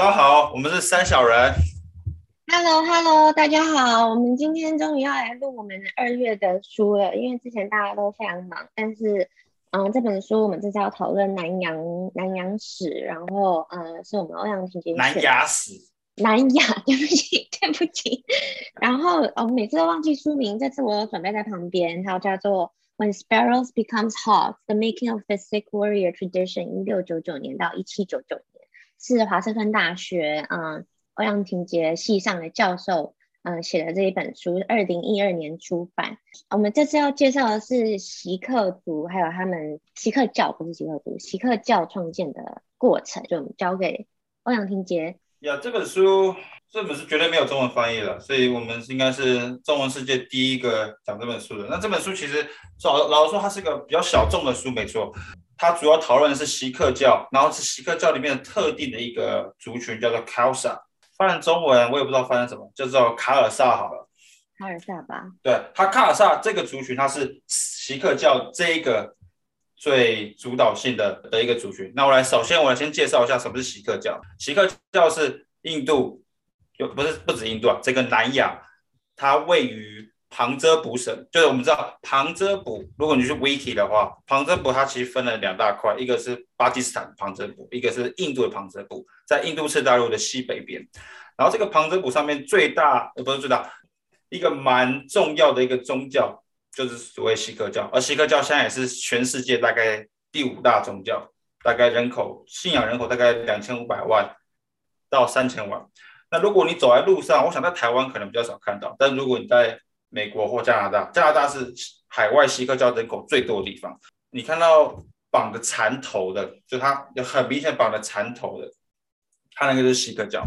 大家好，我们是三小人。Hello，Hello，hello, 大家好。我们今天终于要来录我们二月的书了，因为之前大家都非常忙。但是，嗯，这本书我们这次要讨论南洋南洋史，然后，嗯，是我们欧阳婷姐南亚史。南亚，对不起，对不起。然后，我每次都忘记书名，这次我有准备在旁边，它叫做《When Sparrows Becomes Hawks: The Making of the Sikh Warrior Tradition》，一六九九年到一七九九年。是华盛顿大学，嗯，欧阳婷杰系上的教授，嗯，写的这一本书，二零一二年出版。我们这次要介绍的是锡克族，还有他们锡克教，不是锡克族，锡克教创建的过程，就交给欧阳婷杰。呀，这本书，这本书绝对没有中文翻译了，所以我们应该是中文世界第一个讲这本书的。那这本书其实老老实说，它是一个比较小众的书，没错。它主要讨论的是锡克教，然后是锡克教里面的特定的一个族群，叫做卡尔萨。翻译成中文我也不知道翻译什么，就叫卡尔萨好了。卡尔萨吧。对，它卡尔萨这个族群，它是锡克教这一个最主导性的的一个族群。那我来，首先我来先介绍一下什么是锡克教。锡克教是印度，就不是不止印度啊，这个南亚，它位于。旁遮普省，就是我们知道旁遮普，如果你去 Wiki 的话，旁遮普它其实分了两大块，一个是巴基斯坦旁遮普，一个是印度的旁遮普，在印度次大陆的西北边。然后这个旁遮普上面最大，呃，不是最大，一个蛮重要的一个宗教就是所谓锡克教，而锡克教现在也是全世界大概第五大宗教，大概人口信仰人口大概两千五百万到三千万。那如果你走在路上，我想在台湾可能比较少看到，但如果你在美国或加拿大，加拿大是海外锡克教人口最多的地方。你看到绑的缠头的，就他有很明显绑的缠头的，他那个是锡克教。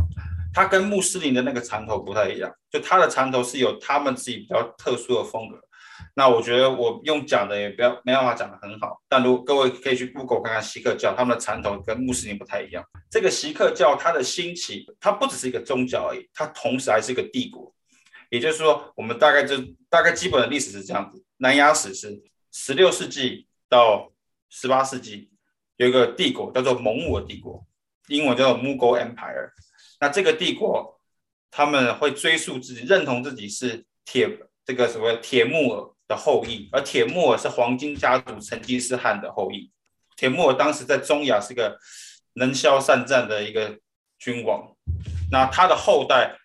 他跟穆斯林的那个缠头不太一样，就他的缠头是有他们自己比较特殊的风格。那我觉得我用讲的也不要没办法讲的很好，但如果各位可以去 Google 看看锡克教，他们的缠头跟穆斯林不太一样。这个锡克教它的兴起，它不只是一个宗教而已，它同时还是一个帝国。也就是说，我们大概就大概基本的历史是这样子。南亚史是十六世纪到十八世纪，有一个帝国叫做蒙古帝国，英文叫做 Mughal Empire。那这个帝国他们会追溯自己，认同自己是铁这个所谓铁木儿的后裔，而铁木儿是黄金家族成吉思汗的后裔。铁木儿当时在中亚是个能消善战的一个君王，那他的后代。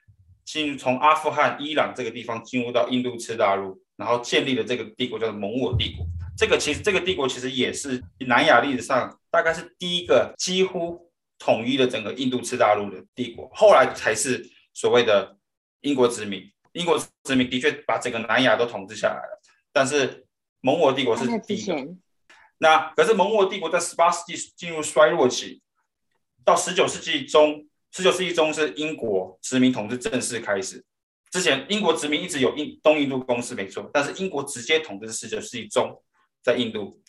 进入从阿富汗、伊朗这个地方进入到印度次大陆，然后建立了这个帝国，叫做蒙古帝国。这个其实这个帝国其实也是南亚历史上大概是第一个几乎统一了整个印度次大陆的帝国，后来才是所谓的英国殖民。英国殖民的确把整个南亚都统治下来了，但是蒙古帝国是第一个。那可是蒙古帝国在十八世纪进入衰弱期，到十九世纪中。十九世纪中是英国殖民统治正式开始，之前英国殖民一直有印东印度公司没错，但是英国直接统治十九世纪中在印度，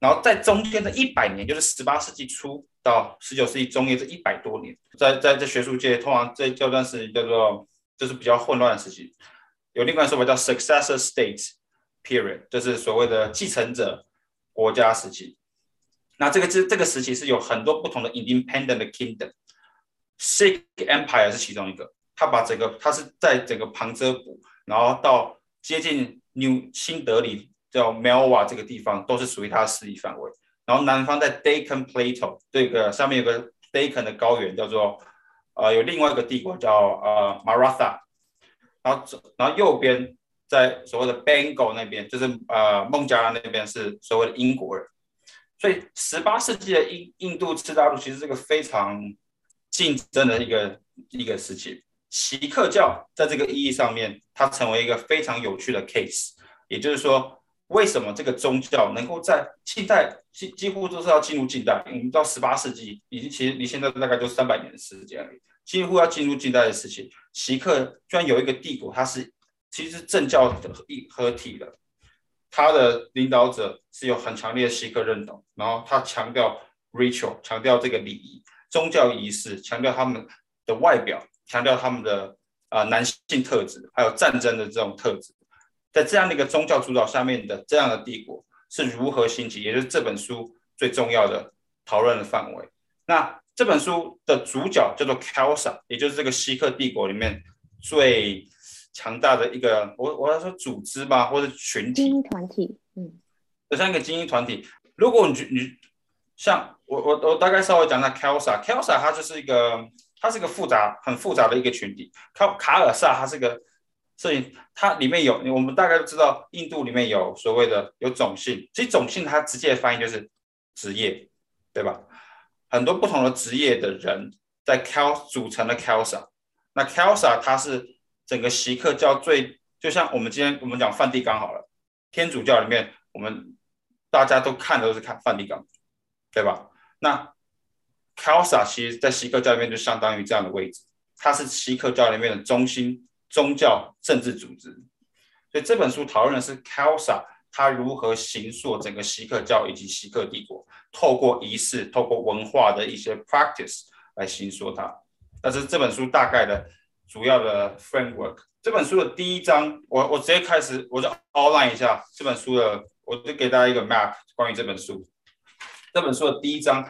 然后在中间的一百年，就是十八世纪初到十九世纪中叶这一百多年，在在这学术界通常这这段时期叫做就是比较混乱的时期，有另外说法叫 successor state period，就是所谓的继承者国家时期。那这个这这个时期是有很多不同的 independent kingdom。Sikh Empire 是其中一个，他把整个他是在整个旁遮普，然后到接近 New 新德里叫 Melwa 这个地方，都是属于他的势力范围。然后南方在 Deccan Plateau 这个上面有个 Deccan 的高原，叫做呃有另外一个帝国叫呃 Maratha，然后然后右边在所谓的 Bengal 那边，就是呃孟加拉那边是所谓的英国人。所以十八世纪的印印度次大陆其实是个非常。竞争的一个一个事情，锡克教在这个意义上面，它成为一个非常有趣的 case。也就是说，为什么这个宗教能够在近代几几乎都是要进入近代？我们到十八世纪，已经其实离现在大概就三百年的时间而已，几乎要进入近代的事情。锡克居然有一个帝国，它是其实政教一合体的，它的领导者是有很强烈的锡克认同，然后他强调 ritual，强调这个礼仪。宗教仪式强调他们的外表，强调他们的啊、呃、男性特质，还有战争的这种特质，在这样的一个宗教主导下面的这样的帝国是如何兴起，也就是这本书最重要的讨论的范围。那这本书的主角叫做 Khalsa，也就是这个锡克帝国里面最强大的一个，我我要说组织吧，或者群体，精英团体，嗯，像一个精英团体。如果你你像我我我大概稍微讲一下 Khalsa，Khalsa 它就是一个，它是一个复杂很复杂的一个群体。卡卡尔萨它是个。所以它里面有，我们大概都知道，印度里面有所谓的有种姓，其实种姓它直接的翻译就是职业，对吧？很多不同的职业的人在 Khal 组成了 Khalsa。那 Khalsa 它是整个锡克教最，就像我们今天我们讲梵蒂冈好了，天主教里面我们大家都看的都是看梵蒂冈，对吧？那 Kalsa 其实在锡克教里面就相当于这样的位置，它是锡克教里面的中心。宗教政治组织，所以这本书讨论的是 Kalsa 他如何形塑整个锡克教以及锡克帝国，透过仪式、透过文化的一些 practice 来形塑它。那这是这本书大概的主要的 framework。这本书的第一章，我我直接开始，我就 outline 一下这本书的，我就给大家一个 map 关于这本书。这本书的第一章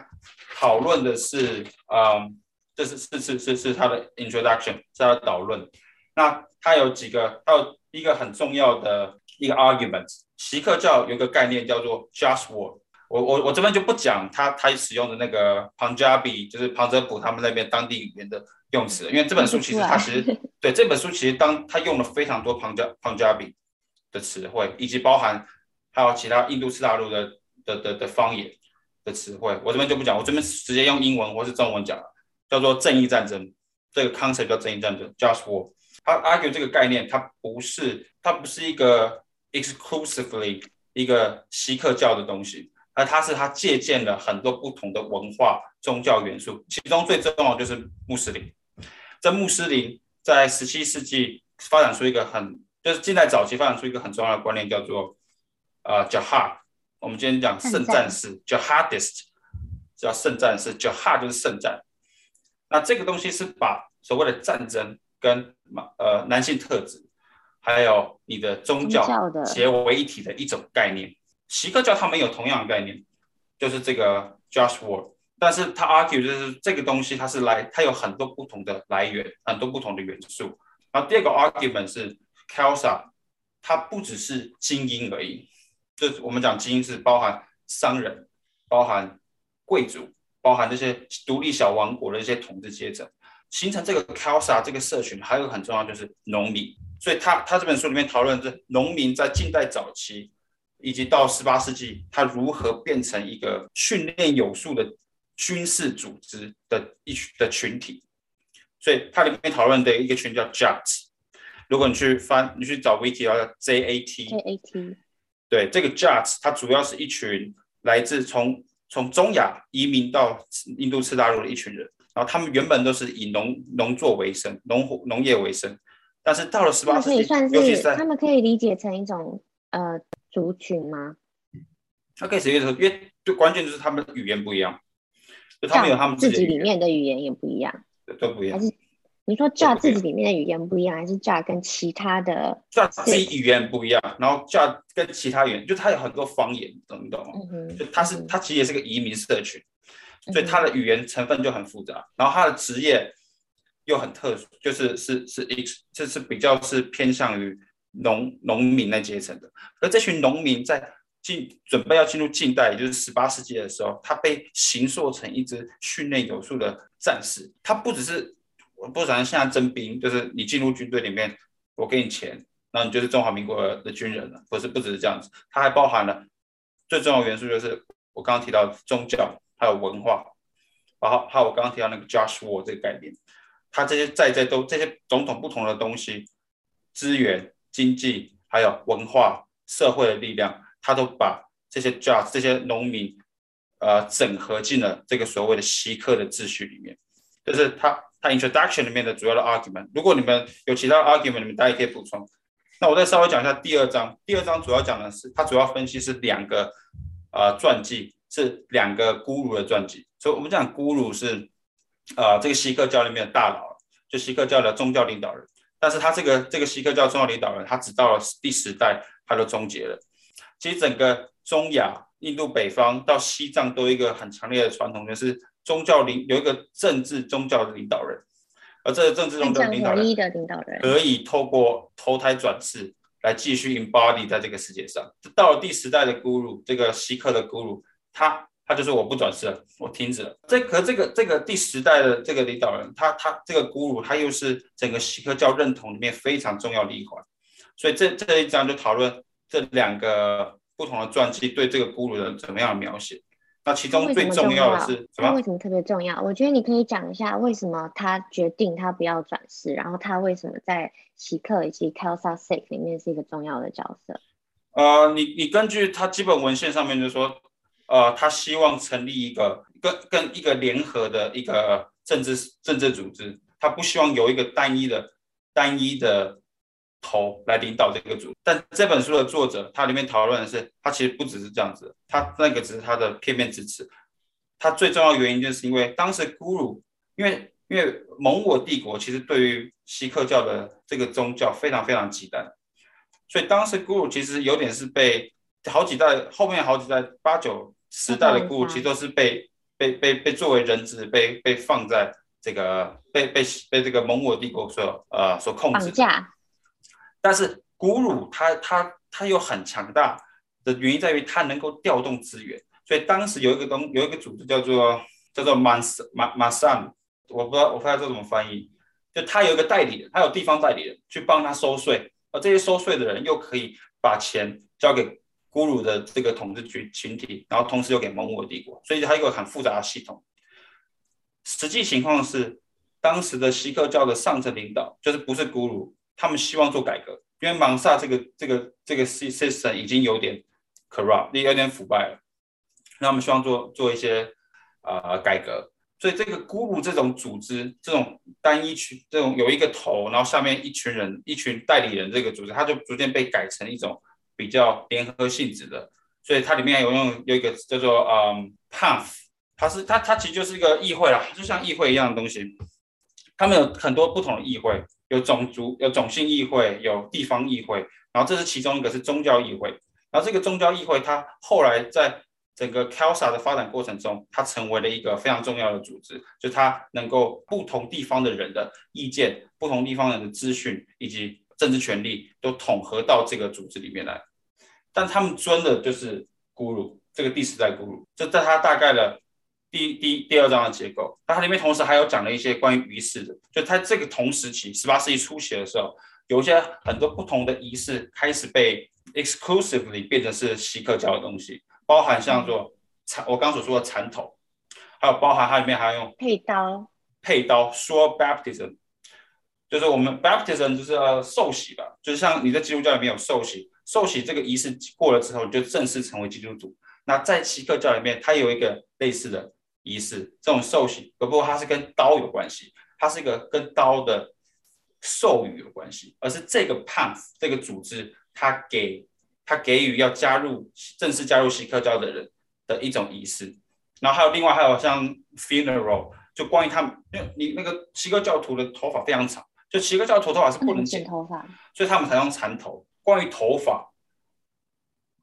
讨论的是，嗯，这是是是是是它的 introduction，是它的导论。那它有几个，它有一个很重要的一个 argument。锡克教有一个概念叫做 just war。我我我这边就不讲他他使用的那个 Punjabi，就是旁遮普他们那边当地语言的用词，因为这本书其实它其实 对这本书其实当他用了非常多 Punjabi 的词汇，以及包含还有其他印度次大陆的的的的方言的词汇。我这边就不讲，我这边直接用英文或是中文讲，叫做正义战争。这个 concept 叫正义战争 just war。他 argue 这个概念，它不是，它不是一个 exclusively 一个锡克教的东西，而它是它借鉴了很多不同的文化宗教元素，其中最重要的就是穆斯林。这穆斯林在十七世纪发展出一个很，就是近代早期发展出一个很重要的观念，叫做呃 Jihad。我们今天讲圣战士，Jihadist 叫圣战士，Jihad 就是圣战。那这个东西是把所谓的战争跟呃，男性特质，还有你的宗教结为一体的一种概念。锡克教他们有同样的概念，就是这个 Joshua，但是他 argue 就是这个东西它是来，它有很多不同的来源，很多不同的元素。然后第二个 argument 是 Khalsa，它不只是精英而已，就是我们讲精英是包含商人，包含贵族，包含这些独立小王国的一些统治阶层。形成这个 Khalsa 这个社群，还有很重要就是农民，所以他他这本书里面讨论的是农民在近代早期，以及到十八世纪，他如何变成一个训练有素的军事组织的一群的群体。所以它里面讨论的一个群叫 Jat，如果你去翻，你去找 Wiki 叫 J A T。J A T。对，这个 Jat 它主要是一群来自从从中亚移民到印度次大陆的一群人。然后他们原本都是以农农作为生，农农业为生，但是到了十八世纪，可以算是他们可以理解成一种呃族群吗？他可以直接说，因为就关键就是他们语言不一样，就他们有他们自己，自己里面的语言也不一样，都不一样。还是你说 Jat 自己里面的语言不一样，还是 Jat 跟其他的 Jat 自己语言不一样，然后 Jat 跟其他语言，就他有很多方言，懂不懂？嗯哼，就他是他其实也是个移民社群。所以他的语言成分就很复杂，然后他的职业又很特殊，就是是是一就是比较是偏向于农农民那阶层的。而这群农民在进准备要进入近代，也就是十八世纪的时候，他被形塑成一支训练有素的战士。他不只是我不像现在征兵，就是你进入军队里面，我给你钱，那你就是中华民国的军人了。不是，不只是这样子，它还包含了最重要的元素，就是我刚刚提到宗教。还有文化，然后还有我刚刚提到那个 just war 这个概念，它这些在在都这些种种不同的东西，资源、经济，还有文化、社会的力量，它都把这些 just 这些农民，呃，整合进了这个所谓的锡克的秩序里面。就是他它 introduction 里面的主要的 argument。如果你们有其他 argument，你们大家可以补充。那我再稍微讲一下第二章。第二章主要讲的是，它主要分析是两个呃传记。是两个 guru 的传记，所以我们讲 guru 是，啊、这个锡克教里面的大佬，就锡克教的宗教领导人。但是他这个这个锡克教宗教领导人，他只到了第十代，他就终结了。其实整个中亚、印度北方到西藏都有一个很强烈的传统，就是宗教领有一个政治宗教的领导人，而这个政治宗教领导人可以透过投胎转世来继续 embody 在这个世界上。到了第十代的 Guru，这个锡克的 Guru，他他就说我不转世了，我停止了。这可这个这个第十代的这个领导人，他他这个 Guru，他又是整个锡克教认同里面非常重要的一环。所以这这一章就讨论这两个不同的传记对这个 Guru 的怎么样的描写。那其中最重要的是什么？他为什么特别重要？我觉得你可以讲一下为什么他决定他不要转世，然后他为什么在奇克以及 Sikh 里面是一个重要的角色。呃，你你根据他基本文献上面就说，呃，他希望成立一个跟跟一个联合的一个政治政治组织，他不希望有一个单一的单一的。头来领导这个组，但这本书的作者他里面讨论的是，他其实不只是这样子，他那个只是他的片面之词。他最重要的原因就是因为当时 Guru，因为因为蒙古帝国其实对于锡克教的这个宗教非常非常忌惮，所以当时 Guru 其实有点是被好几代后面好几代八九十代的 Guru 其实都是被被被被作为人质被被放在这个被被被这个蒙古帝国所呃所控制。但是古鲁他他他又很强大的原因在于他能够调动资源，所以当时有一个东有一个组织叫做叫做马马马桑，我不知道我不知道这怎么翻译，就他有一个代理人，他有地方代理人去帮他收税，而这些收税的人又可以把钱交给古鲁的这个统治群群体，然后同时又给蒙古帝国，所以他有一个很复杂的系统。实际情况是，当时的锡克教的上层领导就是不是古鲁。他们希望做改革，因为芒萨这个这个这个 system 已经有点 corrupt，有点腐败了。那他们希望做做一些呃改革，所以这个 Guru 这种组织，这种单一群，这种有一个头，然后下面一群人，一群代理人，这个组织，它就逐渐被改成一种比较联合性质的。所以它里面有用有一个叫做嗯 Panth，它是它它其实就是一个议会啦，就像议会一样的东西。他们有很多不同的议会。有种族，有种姓议会，有地方议会，然后这是其中一个是宗教议会，然后这个宗教议会它后来在整个 Khalsa 的发展过程中，它成为了一个非常重要的组织，就它能够不同地方的人的意见、不同地方人的资讯以及政治权利都统合到这个组织里面来，但他们尊的就是 Guru 这个第十代 Guru，这在他大概的。第第第二章的结构，那它里面同时还有讲了一些关于仪式的，就它这个同时期，十八世纪初期的时候，有一些很多不同的仪式开始被 exclusively 变成是锡克教的东西，包含像做缠，我刚所说的缠头，还有包含它里面还用佩刀，佩刀说 baptism，就是我们 baptism 就是呃受洗吧，就是像你在基督教里面有受洗，受洗这个仪式过了之后，你就正式成为基督徒。那在锡克教里面，它有一个类似的。仪式这种受洗，不过它是跟刀有关系，它是一个跟刀的授予有关系，而是这个 Panth 这个组织，它给它给予要加入正式加入锡克教的人的一种仪式。然后还有另外还有像 funeral，就关于他们，因为你那个锡克教徒的头发非常长，就锡克教徒头发是不能剪头发，所以他们才用缠头。关于头发，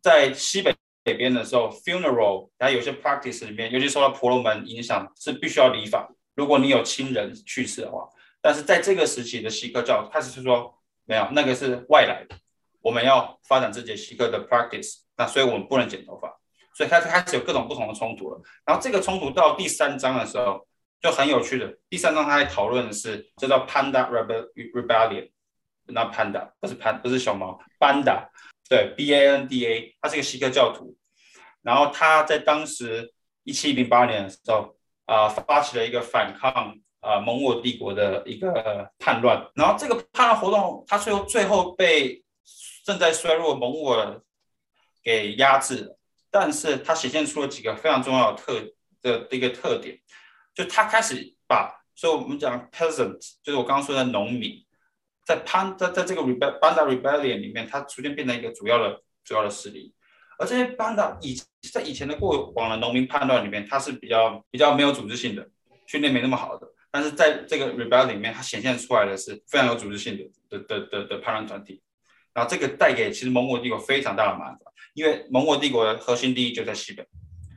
在西北。北边的时候，funeral，然后有些 practice 里面，尤其受到婆罗门影响，是必须要理法。如果你有亲人去世的话，但是在这个时期的锡克教，开始是说没有，那个是外来的，我们要发展自己的锡克的 practice，那所以我们不能剪头发，所以开始开始有各种不同的冲突了。然后这个冲突到第三章的时候就很有趣的，第三章他在讨论的是这叫 Panda Rebellion，那 Panda 不是潘不是熊猫，Banda。对，B A N D A，他是一个锡克教徒，然后他在当时一七零八年的时候，啊、发起了一个反抗啊、蒙古帝国的一个叛乱，然后这个叛乱活动，他最后最后被正在衰弱蒙古给压制了，但是他显现出了几个非常重要的特的一个特点，就他开始把，所以我们讲 peasant，就是我刚刚说的农民。在潘在在这个 rebel Banda rebellion 里面，它逐渐变成一个主要的主要的势力。而这些 Banda 以在以前的过往的农民叛乱里面，它是比较比较没有组织性的，训练没那么好的。但是在这个 rebellion 里面，它显现出来的是非常有组织性的的的的的叛乱团体。然后这个带给其实蒙古帝国非常大的麻烦，因为蒙古帝国的核心利益就在西北，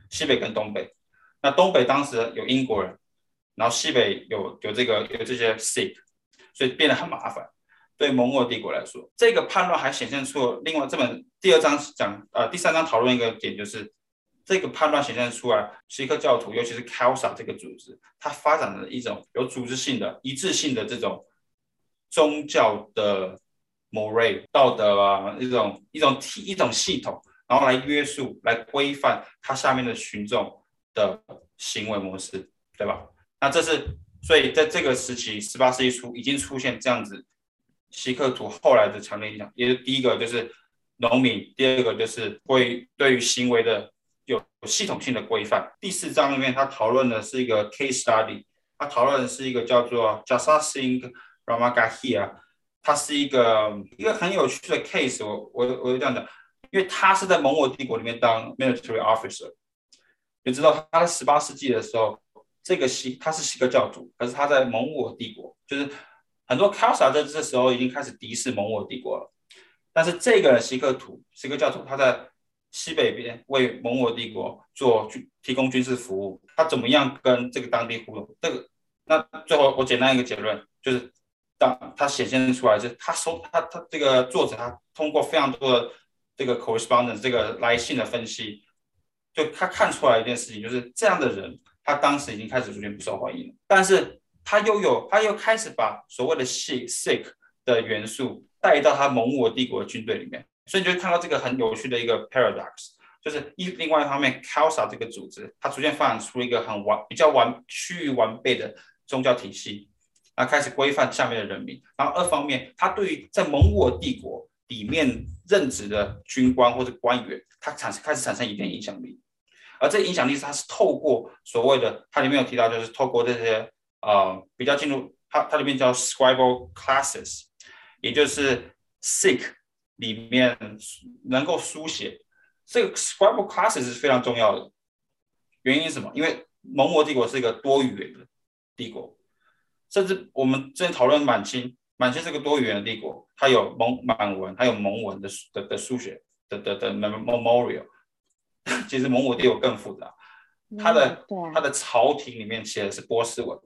西北跟东北。那东北当时有英国人，然后西北有有这个有这些 Sikh，所以变得很麻烦。对蒙古帝国来说，这个叛乱还显现出了另外这本第二章讲呃第三章讨论一个点，就是这个叛乱显现出来，锡克教徒尤其是 Khalsa 这个组织，它发展了一种有组织性的一致性的这种宗教的 moral 道德啊，一种一种体一种系统，然后来约束来规范它下面的群众的行为模式，对吧？那这是所以在这个时期，十八世纪初已经出现这样子。锡克图后来的强烈影响，也是第一个就是农民，第二个就是会对于行为的有系统性的规范。第四章里面，他讨论的是一个 case study，他讨论的是一个叫做 Jassa Singh Ramagahia，他是一个一个很有趣的 case 我。我我就这样讲，因为他是在蒙古帝国里面当 military officer，你知道他在十八世纪的时候，这个锡他是锡克教徒，可是他在蒙古帝国就是。很多卡萨在这时候已经开始敌视蒙古帝国了，但是这个锡克图、锡克教徒，他在西北边为蒙古帝国做军提供军事服务，他怎么样跟这个当地互动？这个那最后我简单一个结论，就是当他显现出来，就是他收他他这个作者他通过非常多的这个 correspondence 这个来信的分析，就他看出来一件事情，就是这样的人，他当时已经开始逐渐不受欢迎了，但是。他又有，他又开始把所谓的 sick 的元素带到他蒙古帝国的军队里面，所以你就会看到这个很有趣的一个 paradox，就是一另外一方面，Kalsa 这个组织，它逐渐发展出一个很完比较完趋于完备的宗教体系，啊，开始规范下面的人民。然后二方面，他对于在蒙古帝国里面任职的军官或者官员，他产生开始产生一点影响力，而这影响力是他是透过所谓的，它里面有提到，就是透过这些。啊、呃，比较进入它，它里面叫 scribal classes，也就是 Sikh 里面能够书写，这个 scribal classes 是非常重要的。原因是什么？因为蒙古帝国是一个多语言的帝国，甚至我们之前讨论满清，满清是个多语言的帝国，它有蒙满文，还有蒙文的的的书写的的的 memorial。其实蒙古帝国更复杂，它的、嗯、它的朝廷里面写的是波斯文。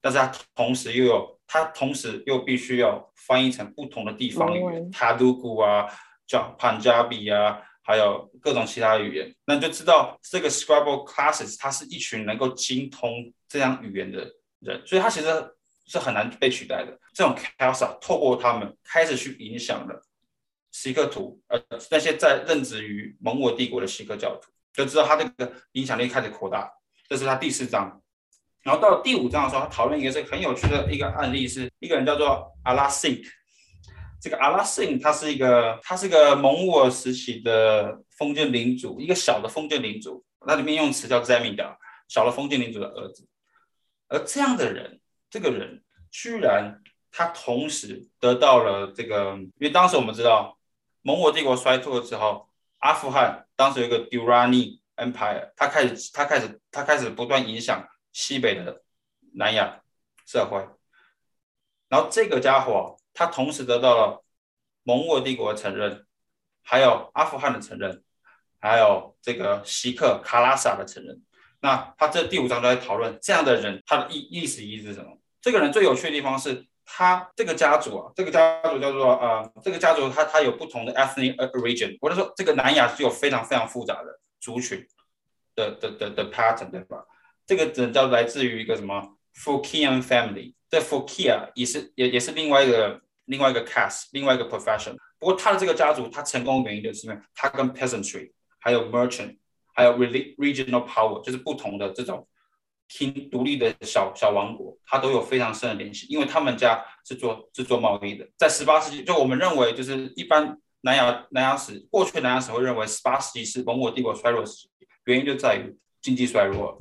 但是它同时又有，它同时又必须要翻译成不同的地方语言，塔杜古啊，叫潘加比啊，还有各种其他语言。那你就知道这个 Scrabble classes，它是一群能够精通这样语言的人，所以它其实是很难被取代的。这种 Khalsa 透过他们开始去影响了锡克图，呃，那些在任职于蒙古帝国的锡克教徒，就知道他这个影响力开始扩大。这是他第四章。然后到第五章的时候，他讨论一个是很有趣的一个案例，是一个人叫做阿拉辛。这个阿拉辛他是一个，他是个蒙古时期的封建领主，一个小的封建领主。那里面用词叫 z e m i d 小的封建领主的儿子。而这样的人，这个人居然他同时得到了这个，因为当时我们知道蒙古帝国衰退了之后，阿富汗当时有一个 Durani Empire，他开始他开始他开始不断影响。西北的南亚社会，然后这个家伙他同时得到了蒙古帝国的承认，还有阿富汗的承认，还有这个锡克卡拉萨的承认。那他这第五章都在讨论这样的人他的意意思意义是什么？这个人最有趣的地方是他这个家族啊，这个家族叫做呃，这个家族他他有不同的 ethnic origin，或者说这个南亚是有非常非常复杂的族群的的的的 pattern 对吧？这个只能叫来自于一个什么 Phokean family，这 Phokea 也是也也是另外一个另外一个 cast，另外一个 profession。不过他的这个家族，他成功的原因就是因为他跟 peasantry，还有 merchant，还有 regional power，就是不同的这种 king 独立的小小王国，他都有非常深的联系，因为他们家是做是做贸易的。在十八世纪，就我们认为就是一般南亚南亚史过去南亚史会认为十八世纪是蒙古帝国衰落时期，原因就在于经济衰弱。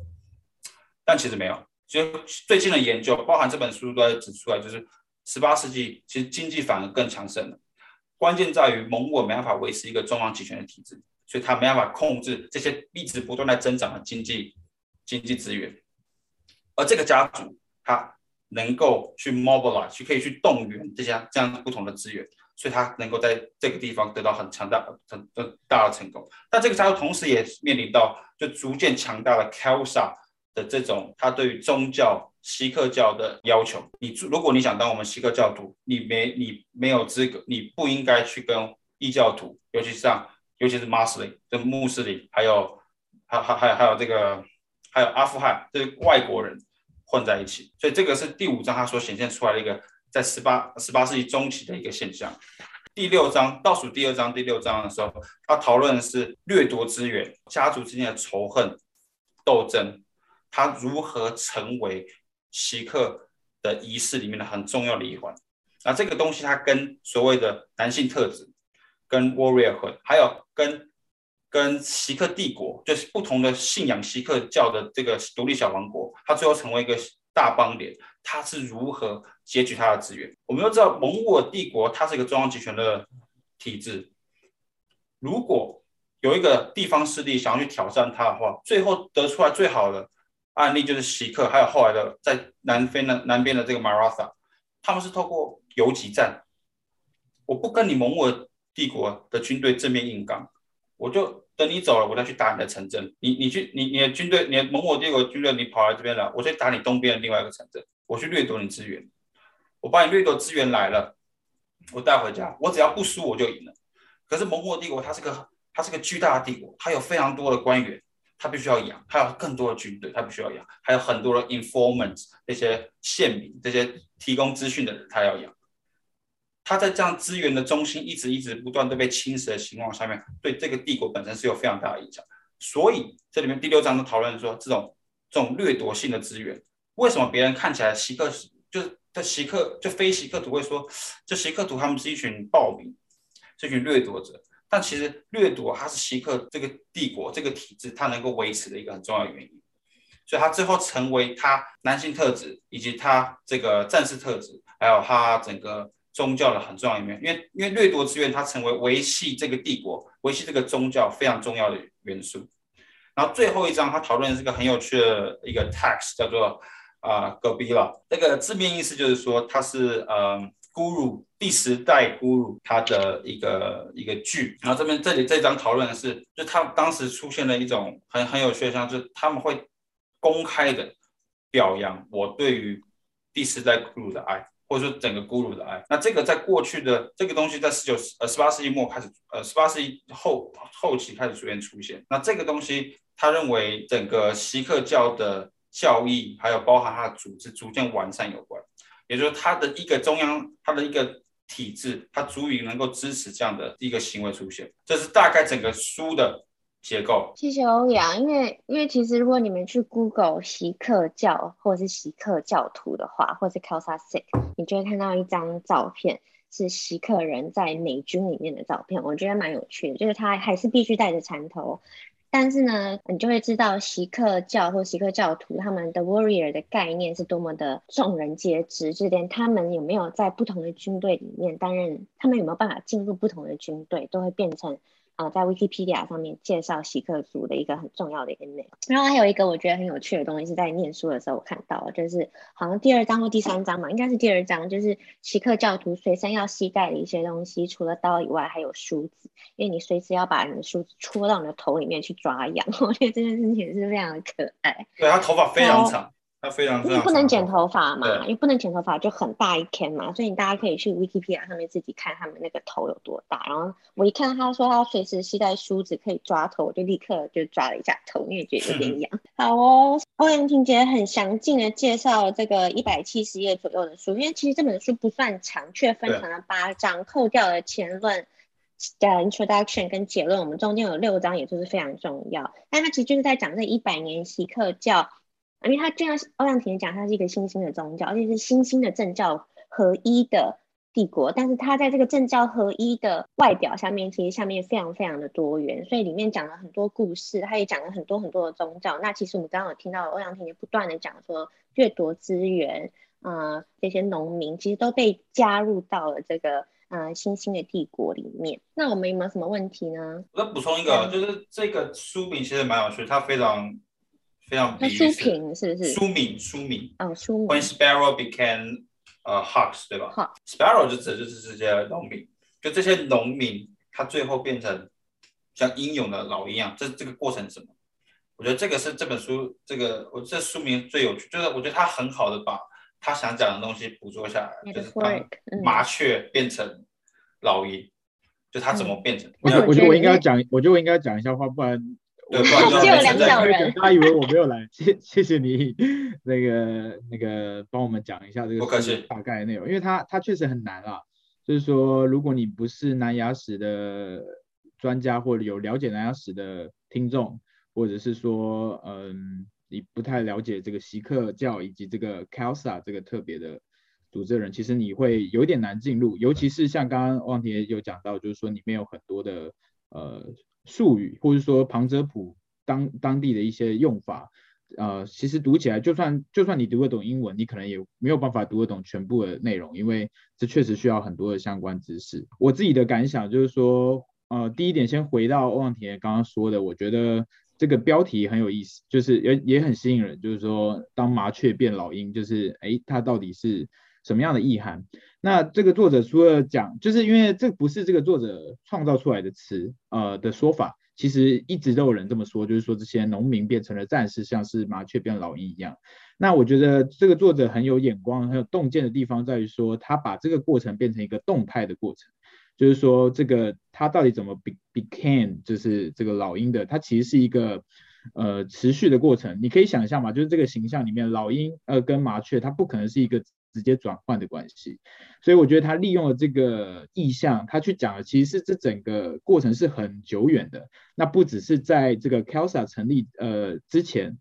但其实没有，就最近的研究，包含这本书都在指出来，就是十八世纪其实经济反而更强盛了。关键在于蒙古没办法维持一个中央集权的体制，所以他没办法控制这些一直不断在增长的经济经济资源。而这个家族，他能够去 mobilize，去可以去动员这些这样不同的资源，所以他能够在这个地方得到很强大很很大的成功。但这个家族同时也面临到就逐渐强大的 Khalsa 这种他对于宗教锡克教的要求。你如果你想当我们锡克教徒，你没你没有资格，你不应该去跟异教徒，尤其是像尤其是穆斯林，这穆斯林，还有还还还还有这个还有阿富汗这些外国人混在一起。所以这个是第五章他所显现出来的一个在十八十八世纪中期的一个现象。第六章倒数第二章第六章的时候，他讨论的是掠夺资源、家族之间的仇恨斗争，他如何成为锡克的仪式里面的很重要的一环。那这个东西，它跟所谓的男性特质、跟 warrior 魂还有跟跟锡克帝国，就是不同的信仰锡克教的这个独立小王国，它最后成为一个大邦联，它是如何截取它的资源？我们都知道蒙古帝国，它是一个中央集权的体制。如果有一个地方势力想要去挑战它的话，最后得出来最好的案例就是席克，还有后来的在南非的南边的这个 Maratha，他们是透过游击战。我不跟你蒙古帝国的军队正面硬刚，我就。等你走了，我再去打你的城镇。你你去你你的军队，你的蒙古帝国军队，你跑来这边了，我去打你东边的另外一个城镇，我去掠夺你资源。我把你掠夺资源来了，我带回家，我只要不输我就赢了。可是蒙古帝国它是个它是个巨大的帝国，它有非常多的官员，他必须要养，他有更多的军队，他必须要养，还有很多的 informants 那些县民，这些提供资讯的人，他要养。他在这样资源的中心一直一直不断的被侵蚀的情况下面，对这个帝国本身是有非常大的影响。所以这里面第六章都讨论说，这种这种掠夺性的资源，为什么别人看起来席克就是在席克就非席克图会说，这席克图他们是一群暴民，这群掠夺者。但其实掠夺它是希克这个帝国这个体制它能够维持的一个很重要的原因。所以他最后成为他男性特质以及他这个战士特质，还有他整个。宗教的很重要一面，因为因为掠夺资源，它成为维系这个帝国、维系这个宗教非常重要的元素。然后最后一章，它讨论的是个很有趣的一个 text，叫做啊戈壁了那。个字面意思就是说，它是呃 Guru 第十代 Guru 他的一个一个剧。然后这边这里这章讨论的是，就他当时出现了一种很很有趣的现象，就是他们会公开的表扬我对于第十代 Guru 的爱。或者说整个咕噜的爱，那这个在过去的这个东西在十九呃十八世纪末开始，呃十八世纪后后期开始逐渐出现。那这个东西，他认为整个锡克教的教义还有包含它的组织逐渐完善有关，也就是它的一个中央，它的一个体制，它足以能够支持这样的一个行为出现。这是大概整个书的。结构。谢谢欧阳，因为因为其实如果你们去 Google 锡克教或者是席克教徒的话，或者是 Khalsa Sikh，你就会看到一张照片，是锡克人在美军里面的照片，我觉得蛮有趣的，就是他还是必须戴着缠头，但是呢，你就会知道锡克教或锡克教徒他们的 warrior 的概念是多么的众人皆知，就连他们有没有在不同的军队里面担任，他们有没有办法进入不同的军队，都会变成。呃，在 Wikipedia 上面介绍锡克族的一个很重要的一个内容，然后还有一个我觉得很有趣的东西是在念书的时候我看到，就是好像第二章或第三章嘛，应该是第二章，就是锡克教徒随身要携带的一些东西，除了刀以外，还有梳子，因为你随时要把你的梳子戳到你的头里面去抓痒，我觉得这件事情是非常的可爱。对，他头发非常长。他非常，因为不能剪头发嘛，因为不能剪头发就很大一天嘛，所以你大家可以去 Wikipedia 上面自己看他们那个头有多大。然后我一看他说他随时携带梳子可以抓头，我就立刻就抓了一下头，因为觉得有点痒。好哦，欧阳婷姐很详尽的介绍这个一百七十页左右的书，因为其实这本书不算长，却分成了八章，扣掉了前论的 introduction 跟结论，我们中间有六章，也就是非常重要。但它其实就是在讲这一百年习克教。因为它这样，欧阳婷讲，它是一个新兴的宗教，而且是新兴的政教合一的帝国。但是它在这个政教合一的外表下面，其实下面非常非常的多元，所以里面讲了很多故事，它也讲了很多很多的宗教。那其实我们刚刚有听到欧阳婷也不断的讲说，掠夺资源，呃，这些农民其实都被加入到了这个呃新兴的帝国里面。那我们有没有什么问题呢？我再补充一个，嗯、就是这个书名其实蛮有趣，它非常。非常比喻式，书名是不是？书名，书名。哦，书名。When sparrow became 呃、uh, hawks，对吧？好。Sparrow 就指的就是这些农民，就这些农民，他最后变成像英勇的老鹰一样。这这个过程是什么？我觉得这个是这本书这个我这书名最有趣，就是我觉得他很好的把他想讲的东西捕捉下来，就是麻雀变成老鹰，就他怎么变成。我觉得我觉得我应该讲，我觉得我应该讲一下话，不然对，不然只有两小人，他以为我没有来。谢谢谢你那个那个帮我们讲一下这个大概内容，因为他他确实很难啊。就是说，如果你不是南亚史的专家，或者有了解南亚史的听众。或者是说，嗯，你不太了解这个锡克教以及这个 Khalsa 这个特别的组织的人，其实你会有点难进入，尤其是像刚刚旺田有讲到，就是说里面有很多的呃术语，或者说旁遮普当当地的一些用法，呃，其实读起来就算就算你读得懂英文，你可能也没有办法读得懂全部的内容，因为这确实需要很多的相关知识。我自己的感想就是说，呃，第一点先回到旺田刚刚说的，我觉得。这个标题很有意思，就是也也很吸引人，就是说当麻雀变老鹰，就是诶，它到底是什么样的意涵？那这个作者除了讲，就是因为这不是这个作者创造出来的词，呃的说法，其实一直都有人这么说，就是说这些农民变成了战士，像是麻雀变老鹰一样。那我觉得这个作者很有眼光、很有洞见的地方在于说，他把这个过程变成一个动态的过程。就是说，这个它到底怎么 be became，就是这个老鹰的，它其实是一个呃持续的过程。你可以想象嘛，就是这个形象里面，老鹰呃跟麻雀，它不可能是一个直接转换的关系。所以我觉得他利用了这个意象，他去讲的其实是这整个过程是很久远的。那不只是在这个 Kelsa 成立呃之前。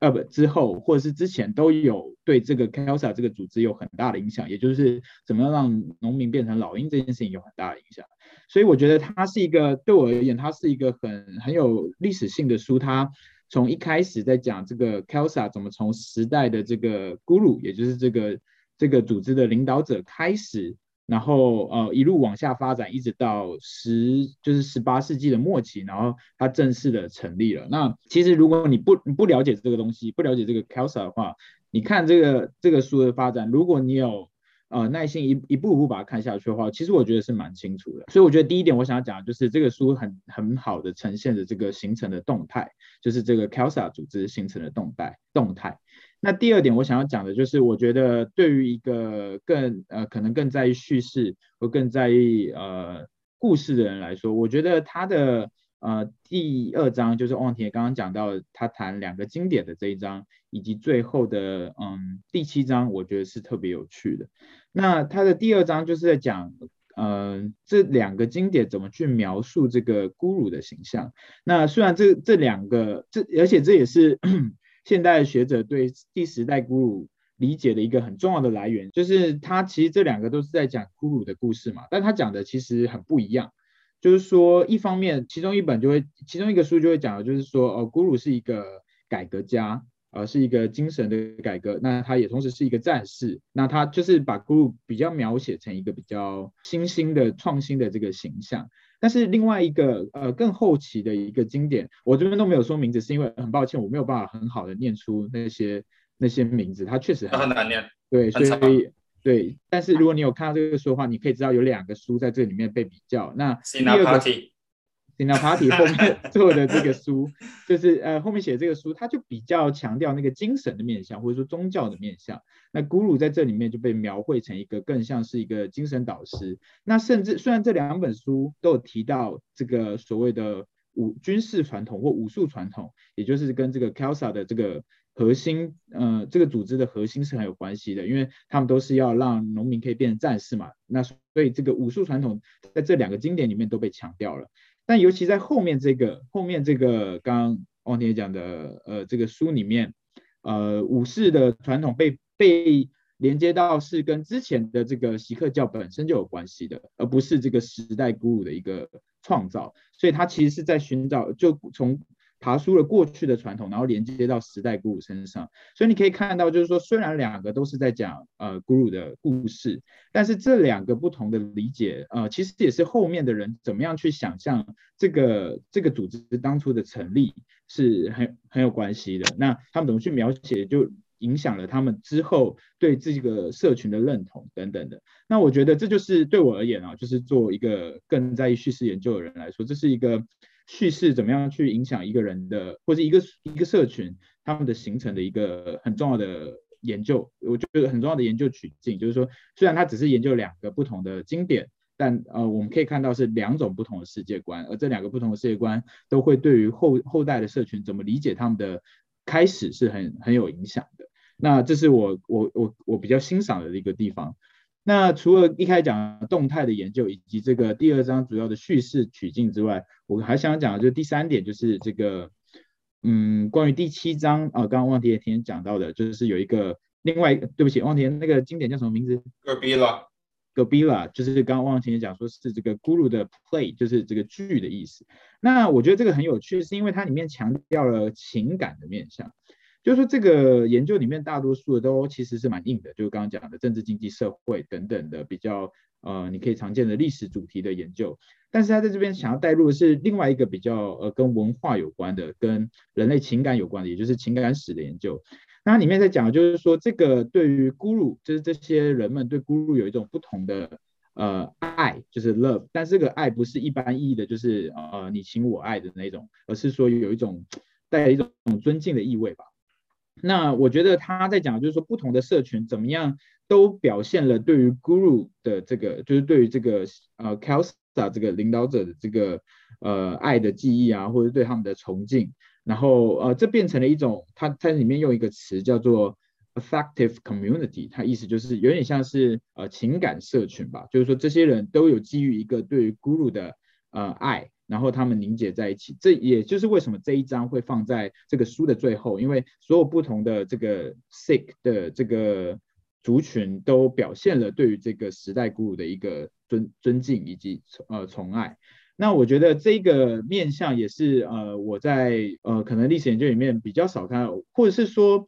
呃不，之后或者是之前都有对这个 Kelsa 这个组织有很大的影响，也就是怎么样让农民变成老鹰这件事情有很大的影响。所以我觉得它是一个对我而言，它是一个很很有历史性的书。它从一开始在讲这个 Kelsa 怎么从时代的这个 Guru，也就是这个这个组织的领导者开始。然后呃一路往下发展，一直到十就是十八世纪的末期，然后它正式的成立了。那其实如果你不你不了解这个东西，不了解这个 Khalsa 的话，你看这个这个书的发展，如果你有呃耐心一一步一步把它看下去的话，其实我觉得是蛮清楚的。所以我觉得第一点我想要讲的就是这个书很很好的呈现的这个形成的动态，就是这个 Khalsa 组织形成的动态动态。那第二点，我想要讲的就是，我觉得对于一个更呃可能更在意叙事或更在意呃故事的人来说，我觉得他的呃第二章就是旺田刚刚讲到他谈两个经典的这一章，以及最后的嗯第七章，我觉得是特别有趣的。那他的第二章就是在讲嗯、呃、这两个经典怎么去描述这个咕噜的形象。那虽然这这两个这而且这也是。现代学者对第十代咕噜理解的一个很重要的来源，就是他其实这两个都是在讲咕噜的故事嘛，但他讲的其实很不一样。就是说，一方面，其中一本就会，其中一个书就会讲的，就是说，哦，咕噜是一个改革家，呃，是一个精神的改革，那他也同时是一个战士，那他就是把咕噜比较描写成一个比较新兴的创新的这个形象。但是另外一个呃更后期的一个经典，我这边都没有说名字，是因为很抱歉我没有办法很好的念出那些那些名字，它确实很，很难念。对，所以对，但是如果你有看到这个书的话，你可以知道有两个书在这里面被比较。那第二个。Sinaphati 后面做的这个书，就是呃后面写这个书，他就比较强调那个精神的面向，或者说宗教的面向。那咕噜在这里面就被描绘成一个更像是一个精神导师。那甚至虽然这两本书都有提到这个所谓的武军事传统或武术传统，也就是跟这个 Khalsa 的这个核心，呃这个组织的核心是很有关系的，因为他们都是要让农民可以变成战士嘛。那所以这个武术传统在这两个经典里面都被强调了。但尤其在后面这个后面这个刚刚旺田讲的呃这个书里面，呃武士的传统被被连接到是跟之前的这个锡克教本身就有关系的，而不是这个时代鼓舞的一个创造，所以他其实是在寻找就从。爬出了过去的传统，然后连接到时代 guru 身上，所以你可以看到，就是说，虽然两个都是在讲呃 guru 的故事，但是这两个不同的理解，呃，其实也是后面的人怎么样去想象这个这个组织当初的成立是很很有关系的。那他们怎么去描写，就影响了他们之后对这个社群的认同等等的。那我觉得这就是对我而言啊，就是做一个更在意叙事研究的人来说，这是一个。叙事怎么样去影响一个人的或者一个一个社群他们的形成的一个很重要的研究，我觉得很重要的研究取径，就是说虽然它只是研究两个不同的经典，但呃我们可以看到是两种不同的世界观，而这两个不同的世界观都会对于后后代的社群怎么理解他们的开始是很很有影响的。那这是我我我我比较欣赏的一个地方。那除了一开始讲动态的研究，以及这个第二章主要的叙事取径之外，我还想讲的就是第三点，就是这个，嗯，关于第七章啊，刚刚忘记也听讲到的，就是有一个另外对不起，忘记那个经典叫什么名字？Gabila，Gabila，就是刚刚忘记讲说是这个 Guru 的 play，就是这个剧的意思。那我觉得这个很有趣，是因为它里面强调了情感的面向。就是说，这个研究里面大多数的都其实是蛮硬的，就是刚刚讲的政治、经济、社会等等的比较呃，你可以常见的历史主题的研究。但是他在这边想要带入的是另外一个比较呃跟文化有关的、跟人类情感有关的，也就是情感史的研究。那里面在讲的，就是说这个对于 Guru，就是这些人们对 Guru 有一种不同的呃爱，就是 love。但这个爱不是一般意义的，就是呃你情我爱的那种，而是说有一种带一种尊敬的意味吧。那我觉得他在讲，就是说不同的社群怎么样都表现了对于 Guru 的这个，就是对于这个呃 kelsa 这个领导者的这个呃爱的记忆啊，或者对他们的崇敬，然后呃这变成了一种，他他里面用一个词叫做 affective community，它意思就是有点像是呃情感社群吧，就是说这些人都有基于一个对于 Guru 的呃爱。然后他们凝结在一起，这也就是为什么这一章会放在这个书的最后，因为所有不同的这个 Sikh 的这个族群都表现了对于这个时代 Guru 的一个尊尊敬以及呃崇爱。那我觉得这个面向也是呃我在呃可能历史研究里面比较少看到，或者是说。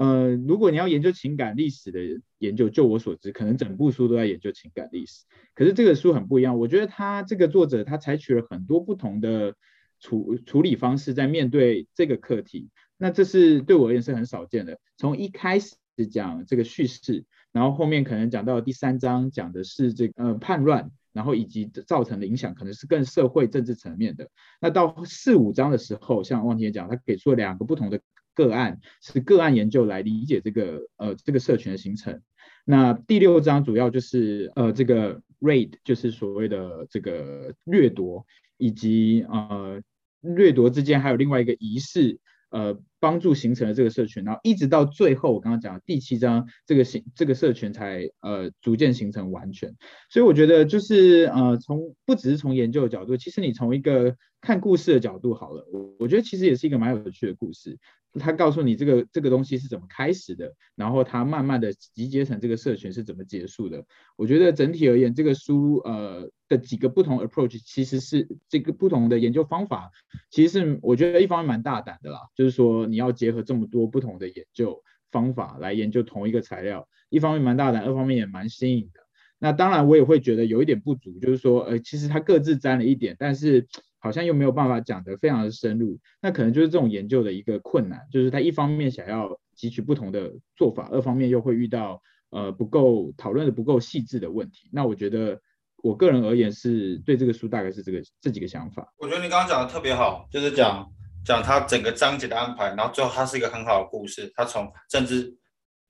呃，如果你要研究情感历史的研究，就我所知，可能整部书都在研究情感历史。可是这个书很不一样，我觉得他这个作者他采取了很多不同的处处理方式在面对这个课题。那这是对我而言是很少见的。从一开始讲这个叙事，然后后面可能讲到第三章讲的是这个呃叛乱，然后以及造成的影响可能是更社会政治层面的。那到四五章的时候，像汪婷讲，他给出了两个不同的。个案是个案研究来理解这个呃这个社群的形成。那第六章主要就是呃这个 raid 就是所谓的这个掠夺，以及呃掠夺之间还有另外一个仪式呃。帮助形成了这个社群，然后一直到最后，我刚刚讲第七章，这个形这个社群才呃逐渐形成完全。所以我觉得就是呃从不只是从研究的角度，其实你从一个看故事的角度好了，我我觉得其实也是一个蛮有趣的故事。他告诉你这个这个东西是怎么开始的，然后它慢慢的集结成这个社群是怎么结束的。我觉得整体而言，这个书呃的几个不同 approach 其实是这个不同的研究方法，其实是我觉得一方面蛮大胆的啦，就是说。你要结合这么多不同的研究方法来研究同一个材料，一方面蛮大胆，二方面也蛮新颖的。那当然我也会觉得有一点不足，就是说，呃，其实它各自沾了一点，但是好像又没有办法讲得非常的深入。那可能就是这种研究的一个困难，就是它一方面想要汲取不同的做法，二方面又会遇到呃不够讨论的不够细致的问题。那我觉得我个人而言是对这个书大概是这个这几个想法。我觉得你刚刚讲的特别好，就是讲。讲他整个章节的安排，然后最后他是一个很好的故事。他从政治，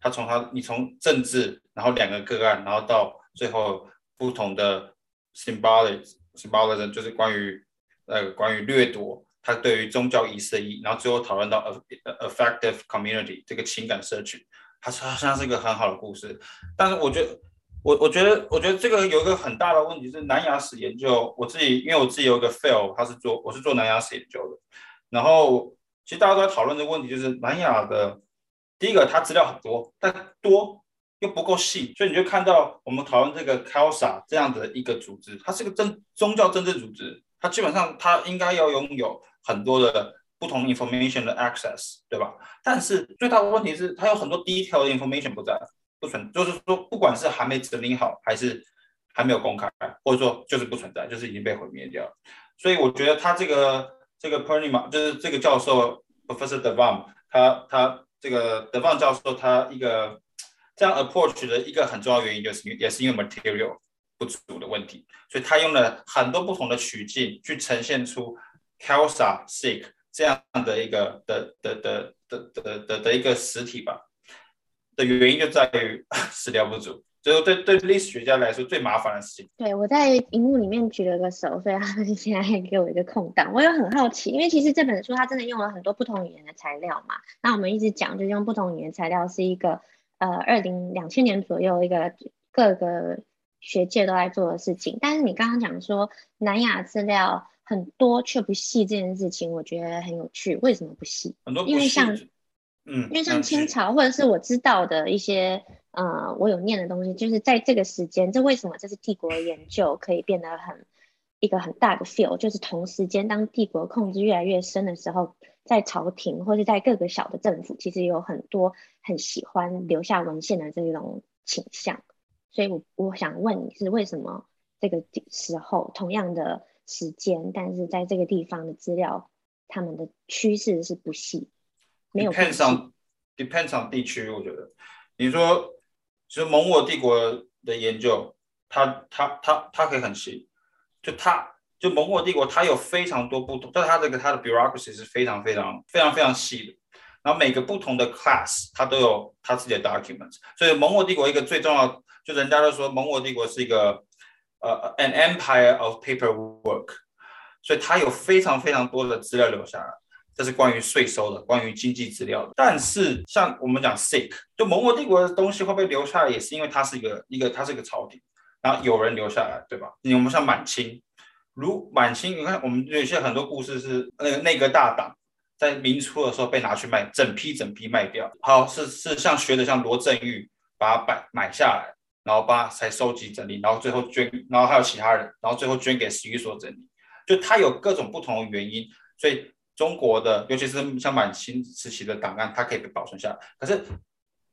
他从他你从政治，然后两个个案，然后到最后不同的 symbolic symbolism 就是关于呃关于掠夺，他对于宗教仪式的意义，然后最后讨论到 affective community 这个情感社群，他说好像是一个很好的故事。但是我觉得，我我觉得，我觉得这个有一个很大的问题是南亚史研究，我自己因为我自己有一个 fell，他是做我是做南亚史研究的。然后，其实大家都在讨论这个问题，就是南亚的第一个，它资料很多，但多又不够细，所以你就看到我们讨论这个 Khalsa 这样的一个组织，它是个政宗教政治组织，它基本上它应该要拥有很多的不同 information 的 access，对吧？但是最大的问题是，它有很多 detail 的 information 不在，不存，就是说不管是还没整理好，还是还没有公开，或者说就是不存在，就是已经被毁灭掉了。所以我觉得它这个。这个 Purnima 就是这个教授 Professor Devam，他他这个 Devam 教授他一个这样 approach 的一个很重要原因就是也是因为 material 不足的问题，所以他用了很多不同的取径去呈现出 Kelsa Sick 这样的一个的的的的的的的一个实体吧。的原因就在于 史料不足。最后，对对历史学家来说，最麻烦的事情。对，我在荧幕里面举了个手，所以他们现在还给我一个空档。我也很好奇，因为其实这本书它真的用了很多不同语言的材料嘛。那我们一直讲，就是用不同语言材料是一个呃二零两千年左右一个各个学界都在做的事情。但是你刚刚讲说南亚资料很多却不细这件事情，我觉得很有趣。为什么不细？很多。因为像嗯，因为像清朝或者是我知道的一些。呃，我有念的东西，就是在这个时间，这为什么这是帝国研究可以变得很一个很大的 field，就是同时间当帝国控制越来越深的时候，在朝廷或者在各个小的政府，其实有很多很喜欢留下文献的这种倾向。所以我我想问你是为什么这个时候同样的时间，但是在这个地方的资料，他们的趋势是不细，没有 depends on depends on 地区，我觉得你说。其实蒙古帝国的研究，它它它它可以很细，就它就蒙古帝国，它有非常多不同，但它这个它的 bureaucracy 是非常非常非常非常细的。然后每个不同的 class 它都有它自己的 documents，所以蒙古帝国一个最重要，就人家都说蒙古帝国是一个呃、an empire of paperwork，所以它有非常非常多的资料留下来。这是关于税收的，关于经济资料的。但是像我们讲 Sikh，就蒙古帝国的东西会不会留下来，也是因为它是一个一个它是一个朝廷，然后有人留下来，对吧？你我们像满清，如满清，你看我们有些很多故事是那个内阁大党在民初的时候被拿去卖，整批整批卖掉。好，是是像学的像罗振玉把它买买下来，然后把它才收集整理，然后最后捐，然后还有其他人，然后最后捐给史语所整理。就它有各种不同的原因，所以。中国的，尤其是像满清时期的档案，它可以被保存下来。可是，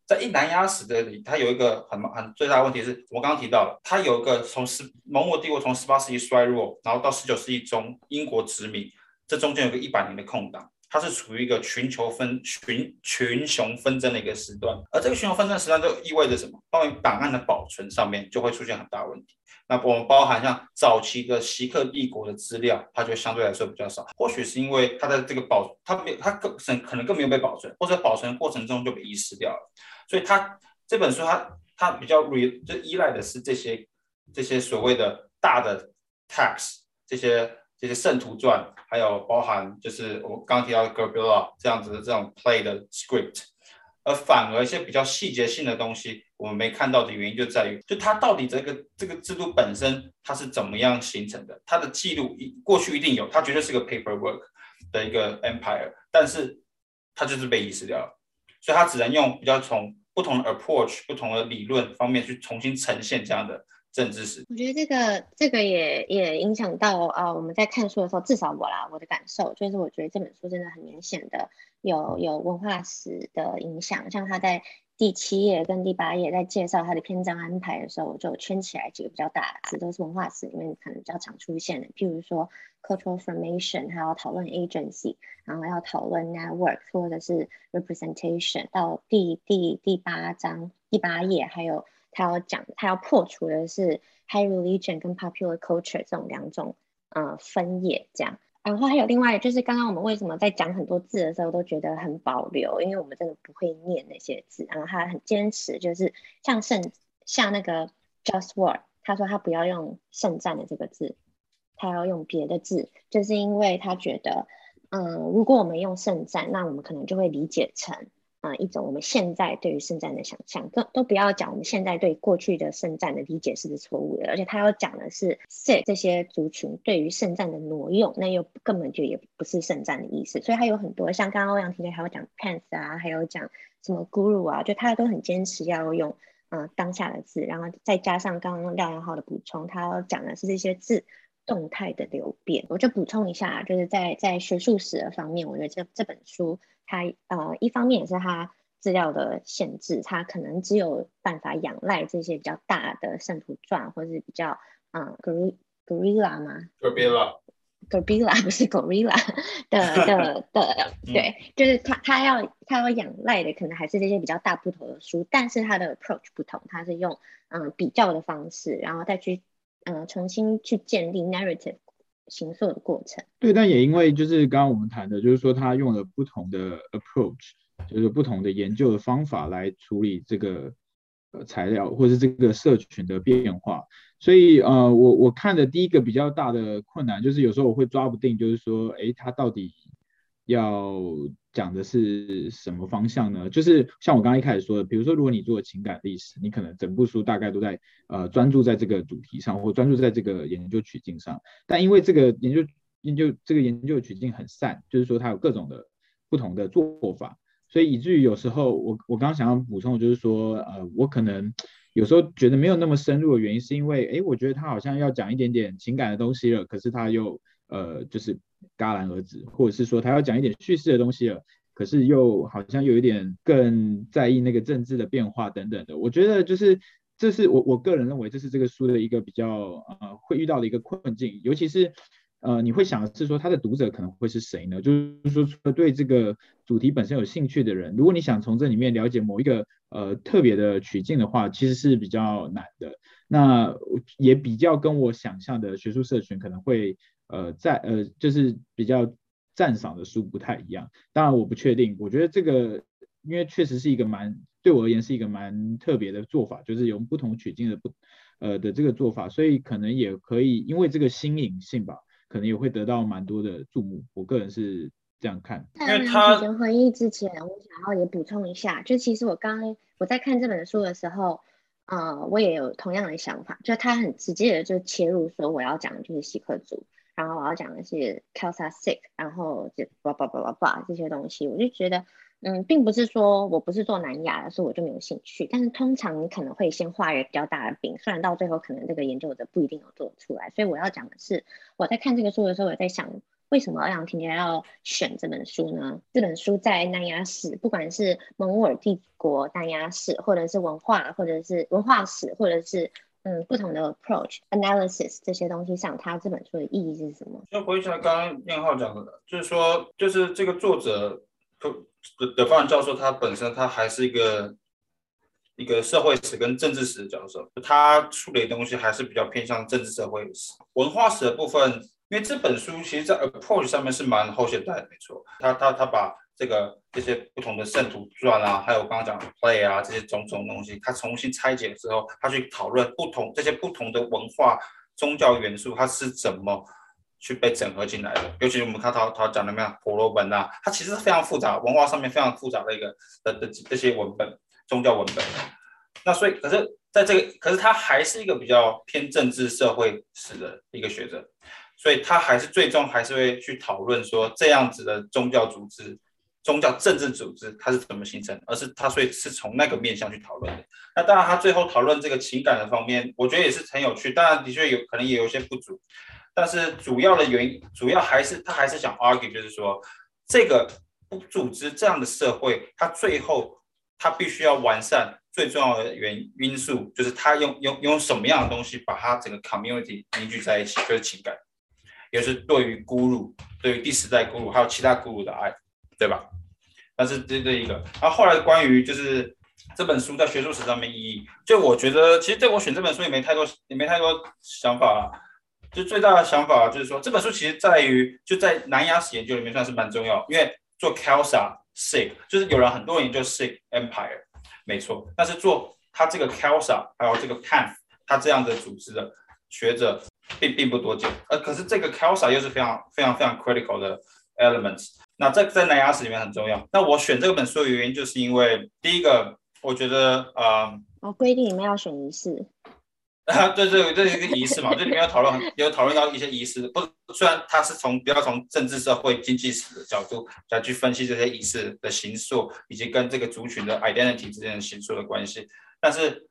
在一南亚史这里，它有一个很很最大的问题是，我刚刚提到了，它有一个从十蒙古帝国从十八世纪衰弱，然后到十九世纪中英国殖民，这中间有个一百年的空档，它是处于一个群球纷群群雄纷争的一个时段。而这个群雄纷争时段就意味着什么？关于档案的保存上面就会出现很大问题。那我们包含像早期的锡克帝国的资料，它就相对来说比较少。或许是因为它的这个保，它没，它更可能更没有被保存，或者保存过程中就被遗失掉了。所以它这本书它它比较 re 就依赖的是这些这些所谓的大的 text，这些这些圣徒传，还有包含就是我刚提到的 Garbila 这样子的这种 play 的 script，而反而一些比较细节性的东西。我们没看到的原因就在于，就它到底这个这个制度本身它是怎么样形成的？它的记录一过去一定有，它绝对是个 paperwork 的一个 empire，但是它就是被遗失掉了，所以它只能用比较从不同的 approach、不同的理论方面去重新呈现这样的政治史。我觉得这个这个也也影响到啊、我们在看书的时候，至少我啦，我的感受就是，我觉得这本书真的很明显的有有文化史的影响，像他在。第七页跟第八页在介绍它的篇章安排的时候，我就圈起来几个比较大的，词都是文化史里面可能比较常出现的，譬如说 cultural formation，还要讨论 agency，然后要讨论 network 或者是 representation。到第第第八章第八页，还有他要讲他要破除的是 high religion 跟 popular culture 这种两种呃分野这样。然后还有另外就是，刚刚我们为什么在讲很多字的时候都觉得很保留，因为我们真的不会念那些字。然后他很坚持，就是像圣像那个 just word，他说他不要用圣战的这个字，他要用别的字，就是因为他觉得，嗯，如果我们用圣战，那我们可能就会理解成。啊，一种我们现在对于圣战的想象，都都不要讲我们现在对过去的圣战的理解是不是错误的，而且他要讲的是 Sikh 这些族群对于圣战的挪用，那又根本就也不是圣战的意思，所以他有很多像刚刚欧阳提的，还有讲 pants 啊，还有讲什么 Guru 啊，就他都很坚持要用嗯、当下的字，然后再加上刚刚廖阳浩的补充，他要讲的是这些字动态的流变，我就补充一下，就是在在学术史的方面，我觉得这这本书。它呃，一方面也是它资料的限制，它可能只有办法仰赖这些比较大的圣徒传，或者是比较嗯，gorilla 吗？gorilla，gorilla 不是 gorilla 的 的的，对，就是他他要他要仰赖的可能还是这些比较大部头的书，但是他的 approach 不同，他是用嗯比较的方式，然后再去嗯重新去建立 narrative。形塑的过程。对，但也因为就是刚刚我们谈的，就是说他用了不同的 approach，就是不同的研究的方法来处理这个呃材料或是这个社群的变化。所以呃，我我看的第一个比较大的困难就是有时候我会抓不定，就是说，诶，他到底要讲的是什么方向呢？就是像我刚刚一开始说的，比如说，如果你做情感历史，你可能整部书大概都在呃专注在这个主题上，或专注在这个研究取径上。但因为这个研究研究这个研究取径很散，就是说它有各种的不同的做法，所以以至于有时候我我刚刚想要补充的就是说，呃，我可能。有时候觉得没有那么深入的原因，是因为，哎，我觉得他好像要讲一点点情感的东西了，可是他又，呃，就是戛然而止，或者是说他要讲一点叙事的东西了，可是又好像有一点更在意那个政治的变化等等的。我觉得就是，这是我我个人认为这是这个书的一个比较，呃，会遇到的一个困境，尤其是。呃，你会想是说他的读者可能会是谁呢？就是说，除了对这个主题本身有兴趣的人，如果你想从这里面了解某一个呃特别的取径的话，其实是比较难的。那也比较跟我想象的学术社群可能会呃在呃就是比较赞赏的书不太一样。当然我不确定，我觉得这个因为确实是一个蛮对我而言是一个蛮特别的做法，就是用不同取径的不呃的这个做法，所以可能也可以因为这个新颖性吧。可能也会得到蛮多的注目，我个人是这样看。在提前回忆之前，我想要也补充一下，就其实我刚我在看这本书的时候，呃，我也有同样的想法，就他很直接的就切入说我要讲的就是锡克族，然后我要讲的是 Khalsa Sikh，然后就叭叭叭叭叭这些东西，我就觉得。嗯，并不是说我不是做南亚的，所以我就没有兴趣。但是通常你可能会先画一个比较大的饼，虽然到最后可能这个研究者不一定有做出来。所以我要讲的是，我在看这个书的时候，我在想，为什么欧阳婷婷要选这本书呢？这本书在南亚史，不管是蒙古尔帝国南亚史，或者是文化，或者是文化史，或者是嗯不同的 approach analysis 这些东西上，它这本书的意义是什么？就回想刚刚念浩讲的，就是说，就是这个作者。德德方教授他本身他还是一个一个社会史跟政治史的教授，他处理的东西还是比较偏向政治社会史、文化史的部分。因为这本书其实在 approach 上面是蛮后现代的，没错。他他他把这个这些不同的圣徒传啊，还有刚刚讲的 play 啊这些种种东西，他重新拆解之后，他去讨论不同这些不同的文化宗教元素，它是怎么。去被整合进来的，尤其是我们看他他讲的那样婆罗门啊，它其实是非常复杂，文化上面非常复杂的一个的的这些文本，宗教文本。那所以，可是在这个，可是他还是一个比较偏政治社会史的一个学者，所以他还是最终还是会去讨论说这样子的宗教组织、宗教政治组织它是怎么形成，而是它所以是从那个面向去讨论的。那当然，他最后讨论这个情感的方面，我觉得也是很有趣，当然的确有可能也有些不足。但是主要的原因，主要还是他还是想 argue，就是说，这个组织这样的社会，它最后它必须要完善，最重要的原因素就是它用用用什么样的东西把它整个 community 凝聚在一起，就是情感，也是对于咕噜，对于第十代咕噜还有其他咕噜的爱，对吧？但是这这一个，然后后来关于就是这本书在学术史上面意义，就我觉得其实对我选这本书也没太多也没太多想法了。就最大的想法就是说，这本书其实在于就在南亚史研究里面算是蛮重要，因为做 Khalsa Sick 就是有人很多人研究 Sick Empire，没错，但是做他这个 Khalsa 还有这个 Panth 他这样的组织的学者并并不多见，呃可是这个 Khalsa 又是非常非常非常 critical 的 elements，那这在南亚史里面很重要。那我选这本书的原因就是因为第一个，我觉得呃，哦，规定里面要选仪式。啊，对对，这是一个仪式嘛，这里面有讨论，有讨论到一些仪式，不，虽然它是从比较从政治、社会、经济史的角度来去分析这些仪式的形塑，以及跟这个族群的 identity 之间的形塑的关系，但是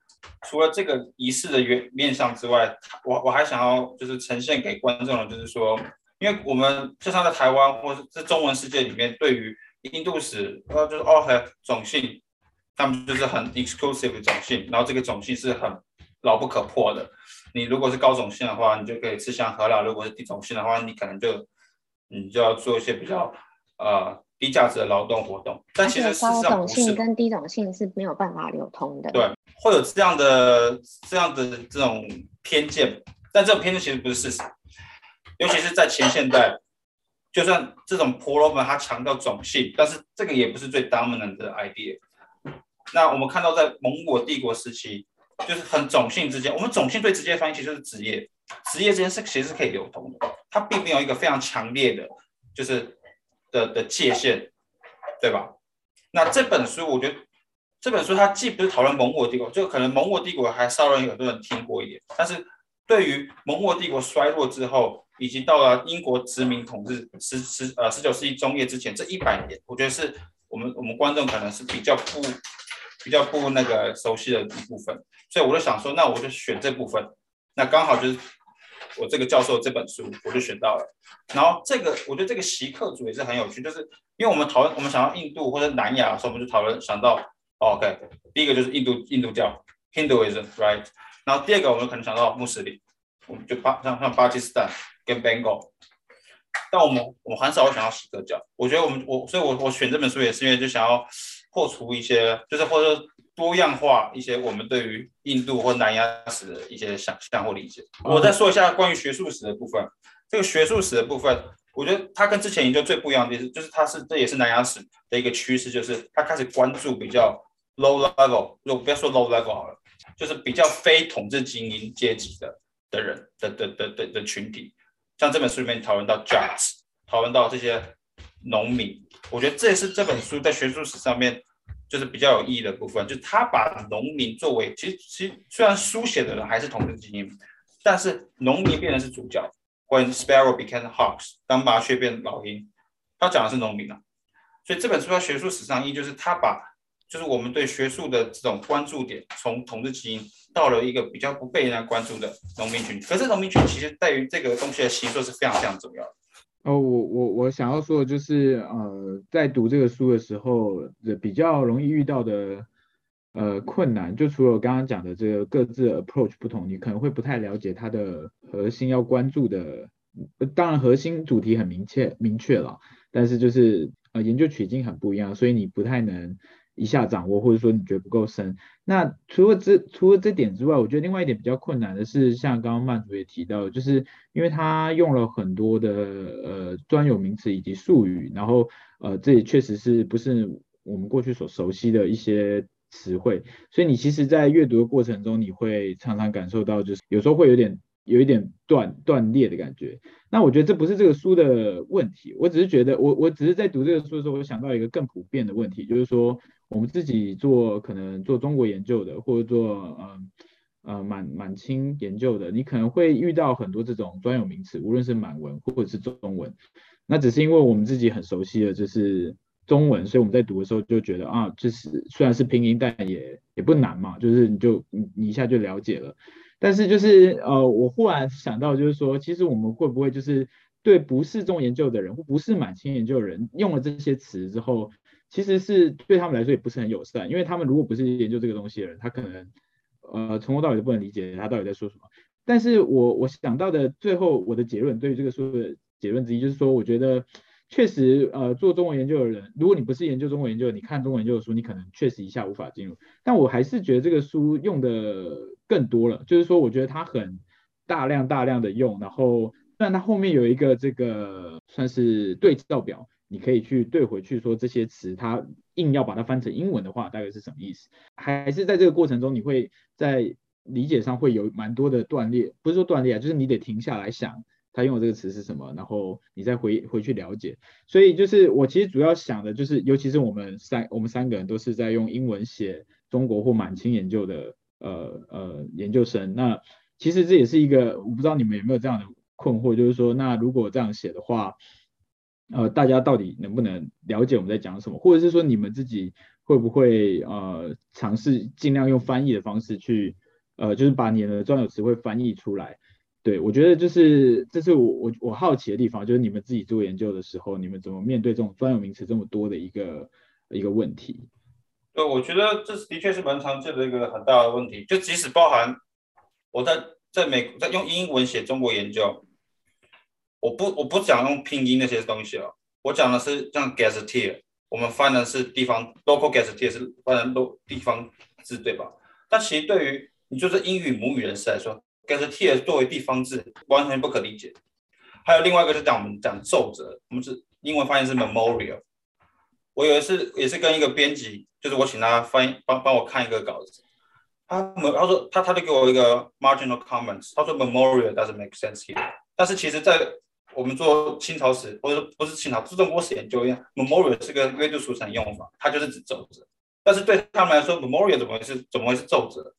除了这个仪式的原面向之外，我我还想要就是呈现给观众的，就是说，因为我们就像在台湾或者是中文世界里面，对于印度史，呃，就是哦，很种姓，他们就是很 exclusive 的种姓，然后这个种姓是很。牢不可破的。你如果是高种姓的话，你就可以吃香喝辣；如果是低种姓的话，你可能就你就要做一些比较呃低价值的劳动活动。但其实事实上不是，高种姓跟低种姓是没有办法流通的。对，会有这样的这样的这种偏见，但这种偏见其实不是事实。尤其是在前现代，就算这种婆罗门它强调种姓，但是这个也不是最 dominant 的 idea。那我们看到在蒙古帝国时期，就是很种姓之间，我们种姓最直接的翻译其实就是职业，职业之间是其实是可以流通的，它并没有一个非常强烈的，就是的的界限，对吧？那这本书我觉得。这本书它既不是讨论蒙古帝国，就可能蒙古帝国还稍微有很多人听过一点，但是对于蒙古帝国衰落之后，以及到了英国殖民统治十十呃十九世纪中叶之前这一百年，我觉得是我们我们观众可能是比较不比较不那个熟悉的一部分，所以我就想说，那我就选这部分，那刚好就是我这个教授这本书我就选到了，然后这个我觉得这个锡克族也是很有趣，就是因为我们讨论我们想到印度或者南亚的时候，我们就讨论想到。OK，第一个就是印度印度教 Hinduism，right？然后第二个我们可能想到穆斯林，我们就巴像像巴基斯坦跟 Bengal，但我们我们很少想到锡克教。我觉得我们我所以我，我选这本书也是因为就想要破除一些，就是或者多样化一些我们对于印度或南亚史的一些想象或理解。我再说一下关于学术史的部分，这个学术史的部分。我觉得它跟之前研究最不一样的是，就是它是这也是南亚史的一个趋势，就是它开始关注比较 low level，就不要说 low level 好了，就是比较非统治精英阶级的的人的的的的的群体。像这本书里面讨论到 judges，讨论到这些农民，我觉得这也是这本书在学术史上面就是比较有意义的部分，就他把农民作为其实其实虽然书写的人还是统治精英，但是农民变成是主角。When sparrow became hawks，当麻雀变老鹰，他讲的是农民啊，所以这本书在学术史上意义就是他把就是我们对学术的这种关注点，从统治精英到了一个比较不被人家关注的农民群。可是农民群其实在于这个东西的形塑是非常非常重要的。哦，我我我想要说的就是，呃，在读这个书的时候，比较容易遇到的。呃，困难就除了我刚刚讲的这个各自 approach 不同，你可能会不太了解它的核心要关注的，当然核心主题很明确明确了，但是就是呃研究取经很不一样，所以你不太能一下掌握，或者说你觉得不够深。那除了这除了这点之外，我觉得另外一点比较困难的是，像刚刚曼竹也提到，就是因为他用了很多的呃专有名词以及术语，然后呃这也确实是不是我们过去所熟悉的一些。词汇，所以你其实，在阅读的过程中，你会常常感受到，就是有时候会有点有一点断断裂的感觉。那我觉得这不是这个书的问题，我只是觉得，我我只是在读这个书的时候，我想到一个更普遍的问题，就是说，我们自己做可能做中国研究的，或者做呃呃满满清研究的，你可能会遇到很多这种专有名词，无论是满文或者是中文，那只是因为我们自己很熟悉的，就是。中文，所以我们在读的时候就觉得啊，就是虽然是拼音，但也也不难嘛，就是你就你一下就了解了。但是就是呃，我忽然想到，就是说，其实我们会不会就是对不是中研究的人，或不是满清研究的人，用了这些词之后，其实是对他们来说也不是很友善，因为他们如果不是研究这个东西的人，他可能呃从头到尾都不能理解他到底在说什么。但是我我想到的最后我的结论，对于这个书的结论之一，就是说，我觉得。确实，呃，做中文研究的人，如果你不是研究中文研究，你看中文研究的书，你可能确实一下无法进入。但我还是觉得这个书用的更多了，就是说，我觉得它很大量大量的用，然后，但它后面有一个这个算是对照表，你可以去对回去说这些词，它硬要把它翻成英文的话，大概是什么意思？还是在这个过程中，你会在理解上会有蛮多的断裂，不是说断裂啊，就是你得停下来想。他用的这个词是什么？然后你再回回去了解。所以就是我其实主要想的就是，尤其是我们三我们三个人都是在用英文写中国或满清研究的呃呃研究生。那其实这也是一个我不知道你们有没有这样的困惑，就是说，那如果这样写的话，呃，大家到底能不能了解我们在讲什么？或者是说你们自己会不会呃尝试尽量用翻译的方式去呃就是把你的专有词汇翻译出来？对，我觉得就是这是我我我好奇的地方，就是你们自己做研究的时候，你们怎么面对这种专有名词这么多的一个一个问题？对，我觉得这的确是蛮常见的一个很大的问题。就即使包含我在在美在用英文写中国研究，我不我不讲用拼音那些东西了，我讲的是像 gazetteer，我们翻的是地方 local gazetteer 是翻的都地方字对吧？但其实对于你就是英语母语人士来说，gazetteer 作为地方志完全不可理解。还有另外一个是讲我们讲奏折，我们是英文翻译是 memorial。我有一次也是跟一个编辑，就是我请他翻译帮帮我看一个稿子，他他说他他就给我一个 marginal comments，他说 memorial doesn't make sense here。但是其实，在我们做清朝史或者不是清朝，是中国史研究一样，memorial 是个约定俗成用法，它就是指奏折。但是对他们来说，memorial 怎么会是怎么会是奏折？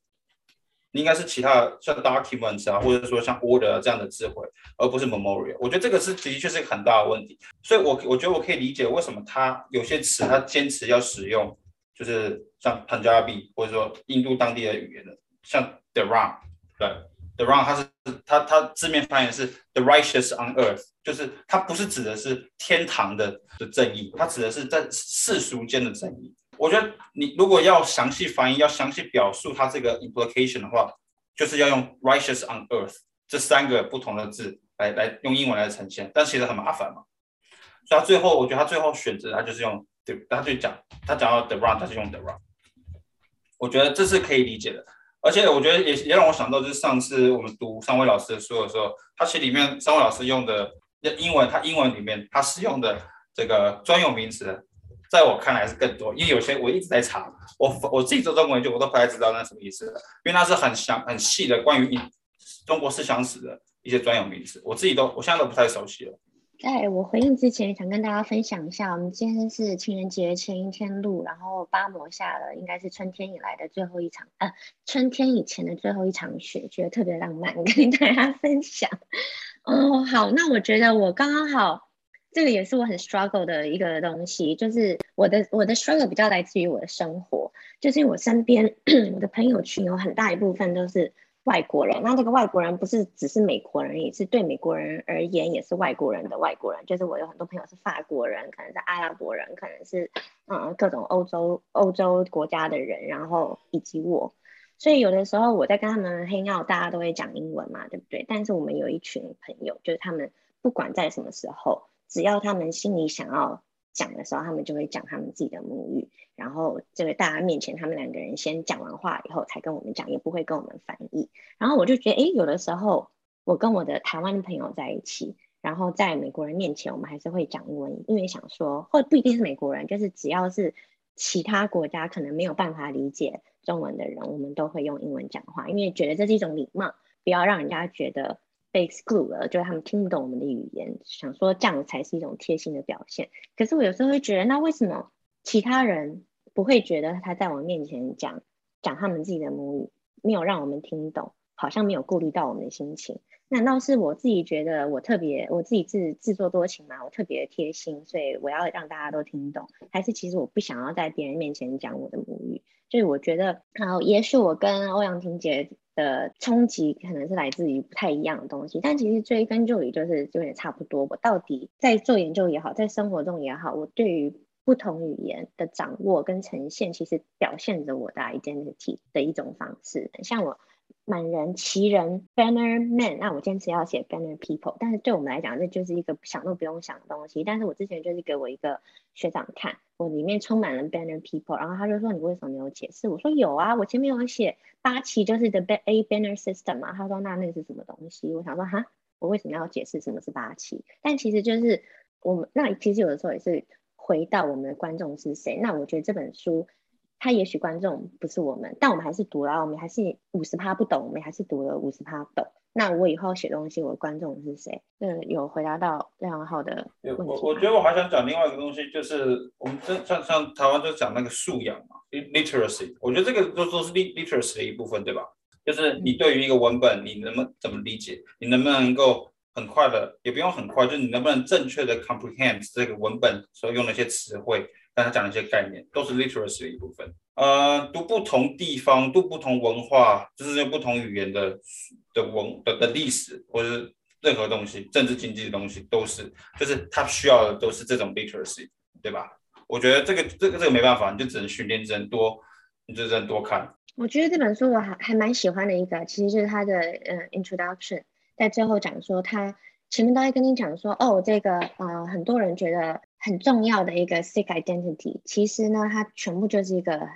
应该是其他像 documents 啊，或者说像 order 这样的词汇，而不是 memorial。我觉得这个是的确是一个很大的问题。所以我，我我觉得我可以理解为什么他有些词他坚持要使用，就是像 Punjabi 或者说印度当地的语言的，像 the Ram，对，the wrong，它是它它字面翻译是 the righteous on earth，就是它不是指的是天堂的的正义，它指的是在世俗间的正义。我觉得你如果要详细翻译，要详细表述它这个 implication 的话，就是要用 righteous on earth 这三个不同的字来来用英文来呈现，但其实很麻烦嘛。所以他最后，我觉得他最后选择他就是用，对，他就讲他讲到 the wrong，他就用 the wrong，。我觉得这是可以理解的，而且我觉得也也让我想到，就是上次我们读三位老师的书的时候，他其实里面三位老师用的英文，他英文里面他使用的这个专有名词。在我看来是更多，因为有些我一直在查，我我自己做中国研究，我都不太知道那什么意思，因为那是很详很细的关于中国思想史的一些专有名词，我自己都我现在都不太熟悉了。在我回应之前，想跟大家分享一下，我们今天是情人节前一天录，然后八摩下了，应该是春天以来的最后一场，呃，春天以前的最后一场雪，觉得特别浪漫，跟大家分享。哦，好，那我觉得我刚刚好。这个也是我很 struggle 的一个东西，就是我的我的 struggle 比较来自于我的生活，就是因为我身边 我的朋友群有很大一部分都是外国人，那这个外国人不是只是美国人，也是对美国人而言也是外国人的外国人，就是我有很多朋友是法国人，可能是阿拉伯人，可能是嗯各种欧洲欧洲国家的人，然后以及我，所以有的时候我在跟他们 hang out，大家都会讲英文嘛，对不对？但是我们有一群朋友，就是他们不管在什么时候。只要他们心里想要讲的时候，他们就会讲他们自己的母语，然后这个大家面前，他们两个人先讲完话以后，才跟我们讲，也不会跟我们翻译。然后我就觉得，诶，有的时候我跟我的台湾的朋友在一起，然后在美国人面前，我们还是会讲英文，因为想说，或不一定是美国人，就是只要是其他国家可能没有办法理解中文的人，我们都会用英文讲话，因为觉得这是一种礼貌，不要让人家觉得。被 exclude 了，就是他们听不懂我们的语言，想说这样才是一种贴心的表现。可是我有时候会觉得，那为什么其他人不会觉得他在我面前讲讲他们自己的母语，没有让我们听懂，好像没有顾虑到我们的心情？难道是我自己觉得我特别，我自己自自作多情嘛？我特别贴心，所以我要让大家都听懂？还是其实我不想要在别人面前讲我的母语？所以我觉得，好，也许我跟欧阳婷姐。的冲击可能是来自于不太一样的东西，但其实追根究底就是有点差不多。我到底在做研究也好，在生活中也好，我对于不同语言的掌握跟呈现，其实表现着我的 identity 的一种方式。像我。满人、奇人、Banner Man，那我坚持要写 Banner People，但是对我们来讲，这就是一个想都不用想的东西。但是我之前就是给我一个学长看，我里面充满了 Banner People，然后他就说，你为什么没有解释？我说有啊，我前面有写八旗就是 The A Banner System 嘛。他说那那个是什么东西？我想说哈，我为什么要解释什么是八旗？但其实就是我们那其实有的时候也是回到我们的观众是谁。那我觉得这本书。他也许观众不是我们，但我们还是读了，我们还是五十趴不懂，我们还是读了五十趴懂。那我以后写东西，我的观众是谁？嗯，有回答到非常好的问题。我我觉得我还想讲另外一个东西，就是我们像像像台湾就讲那个素养嘛，literacy。我觉得这个都都是 literacy 的一部分，对吧？就是你对于一个文本，你能不能怎么理解？你能不能够很快的，也不用很快，就是你能不能正确的 comprehend 这个文本所用的一些词汇？刚才讲的一些概念都是 literacy 的一部分。呃，读不同地方、读不同文化，就是用不同语言的的文的的历史，或者是任何东西，政治经济的东西，都是，就是他需要的都是这种 literacy，对吧？我觉得这个这个这个没办法，你就只能训练，只能多，你就只能多看。我觉得这本书我还还蛮喜欢的一个，其实就是它的呃 introduction，在最后讲说他前面都会跟你讲说，哦，这个呃很多人觉得。很重要的一个 Sikh identity，其实呢，它全部就是一个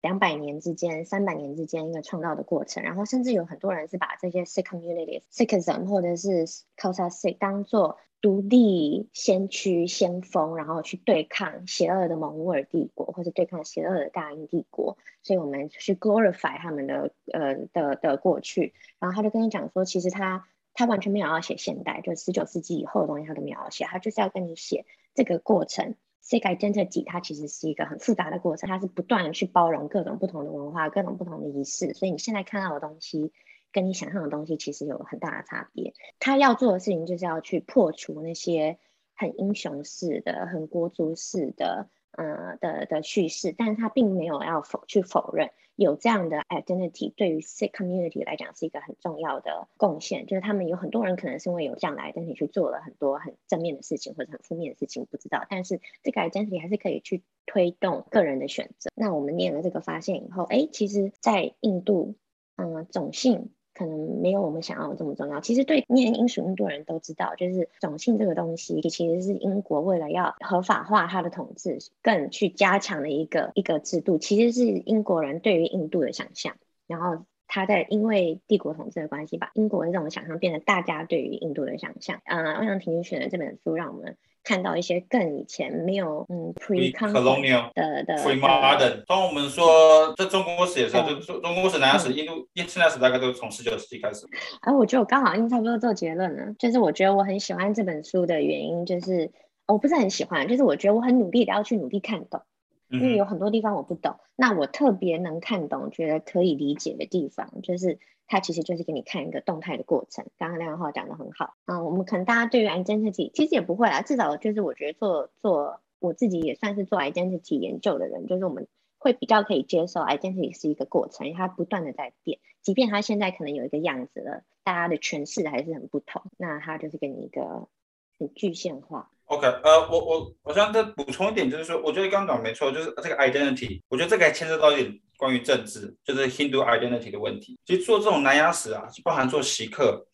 两百年之间、三百年之间一个创造的过程，然后甚至有很多人是把这些 Sikh communities、Sikhism 或者是 Khalsa Sikh 当做独立先驱、先锋，然后去对抗邪恶的蒙古尔帝国，或者对抗邪恶的大英帝国。所以我们去 glorify 他们的呃的的过去。然后他就跟你讲说，其实他他完全没有要写现代，就十九世纪以后的东西他都没有要写，他就是要跟你写这个过程。Sikh identity 它其实是一个很复杂的过程，它是不断的去包容各种不同的文化、各种不同的仪式，所以你现在看到的东西跟你想象的东西其实有很大的差别。他要做的事情就是要去破除那些很英雄式的、很国族式的。呃的的叙事，但是他并没有要否去否认有这样的 identity 对于 sick community 来讲是一个很重要的贡献，就是他们有很多人可能是因为有这样的 identity 去做了很多很正面的事情或者很负面的事情，不知道，但是这个 identity 还是可以去推动个人的选择。那我们念了这个发现以后，哎，其实，在印度，嗯、呃，种姓。可能没有我们想要这么重要。其实对念英属印度人都知道，就是种姓这个东西，其实是英国为了要合法化它的统治，更去加强的一个一个制度。其实是英国人对于印度的想象，然后他在因为帝国统治的关系，把英国的这种想象变成大家对于印度的想象。嗯，欧阳婷选的这本书让我们。看到一些更以前没有嗯 pre-colonial 的的。当我们说在中国史的时候，就中中国史、南亚史、印度、现代史大概都是从十九世纪开始。哎、啊，我觉得我刚好已经差不多做结论了，就是我觉得我很喜欢这本书的原因，就是我不是很喜欢，就是我觉得我很努力的要去努力看懂，因为有很多地方我不懂，那我特别能看懂，觉得可以理解的地方，就是。它其实就是给你看一个动态的过程。刚刚亮浩讲的很好，嗯，我们可能大家对于 identity 其实也不会啊，至少就是我觉得做做我自己也算是做 identity 研究的人，就是我们会比较可以接受 identity 是一个过程，因为它不断的在变，即便它现在可能有一个样子了，大家的诠释还是很不同，那它就是给你一个很具象化。OK，呃，我我我想再补充一点，就是说，我觉得刚刚讲没错，就是这个 identity，我觉得这个还牵涉到一点关于政治，就是 Hindu identity 的问题。其实做这种南亚史啊，包含做锡克，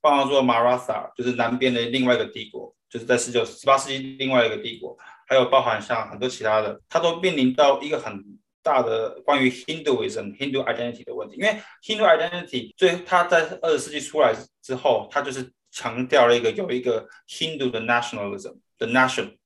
包含做 Maratha，就是南边的另外一个帝国，就是在十九、十八世纪另外一个帝国，还有包含像很多其他的，它都面临到一个很大的关于 Hinduism、Hindu identity 的问题。因为 Hindu identity 最它在二十世纪出来之后，它就是。强调了一个有一个 Hindu 的 nationalism 的 nation，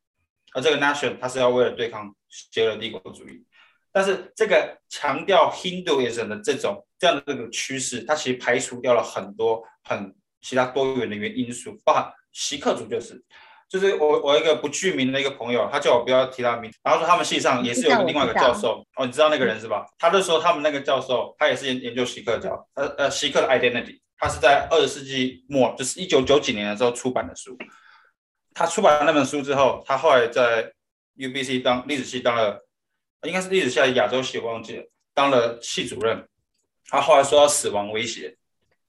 而这个 nation 它是要为了对抗邪恶帝国主义，但是这个强调 Hinduism 的这种这样的这个趋势，它其实排除掉了很多很其他多元的原因素，包含锡克族就是，就是我我一个不具名的一个朋友，他叫我不要提他名，然后说他们系上也是有另外一个教授，哦，你知道那个人是吧？他就说他们那个教授他也是研研究锡克教，呃呃锡克的 identity。他是在二十世纪末，就是一九九几年的时候出版的书。他出版了那本书之后，他后来在 UBC 当历史系当了，应该是历史系还是亚洲系，我忘记了，当了系主任。他后来说到死亡威胁，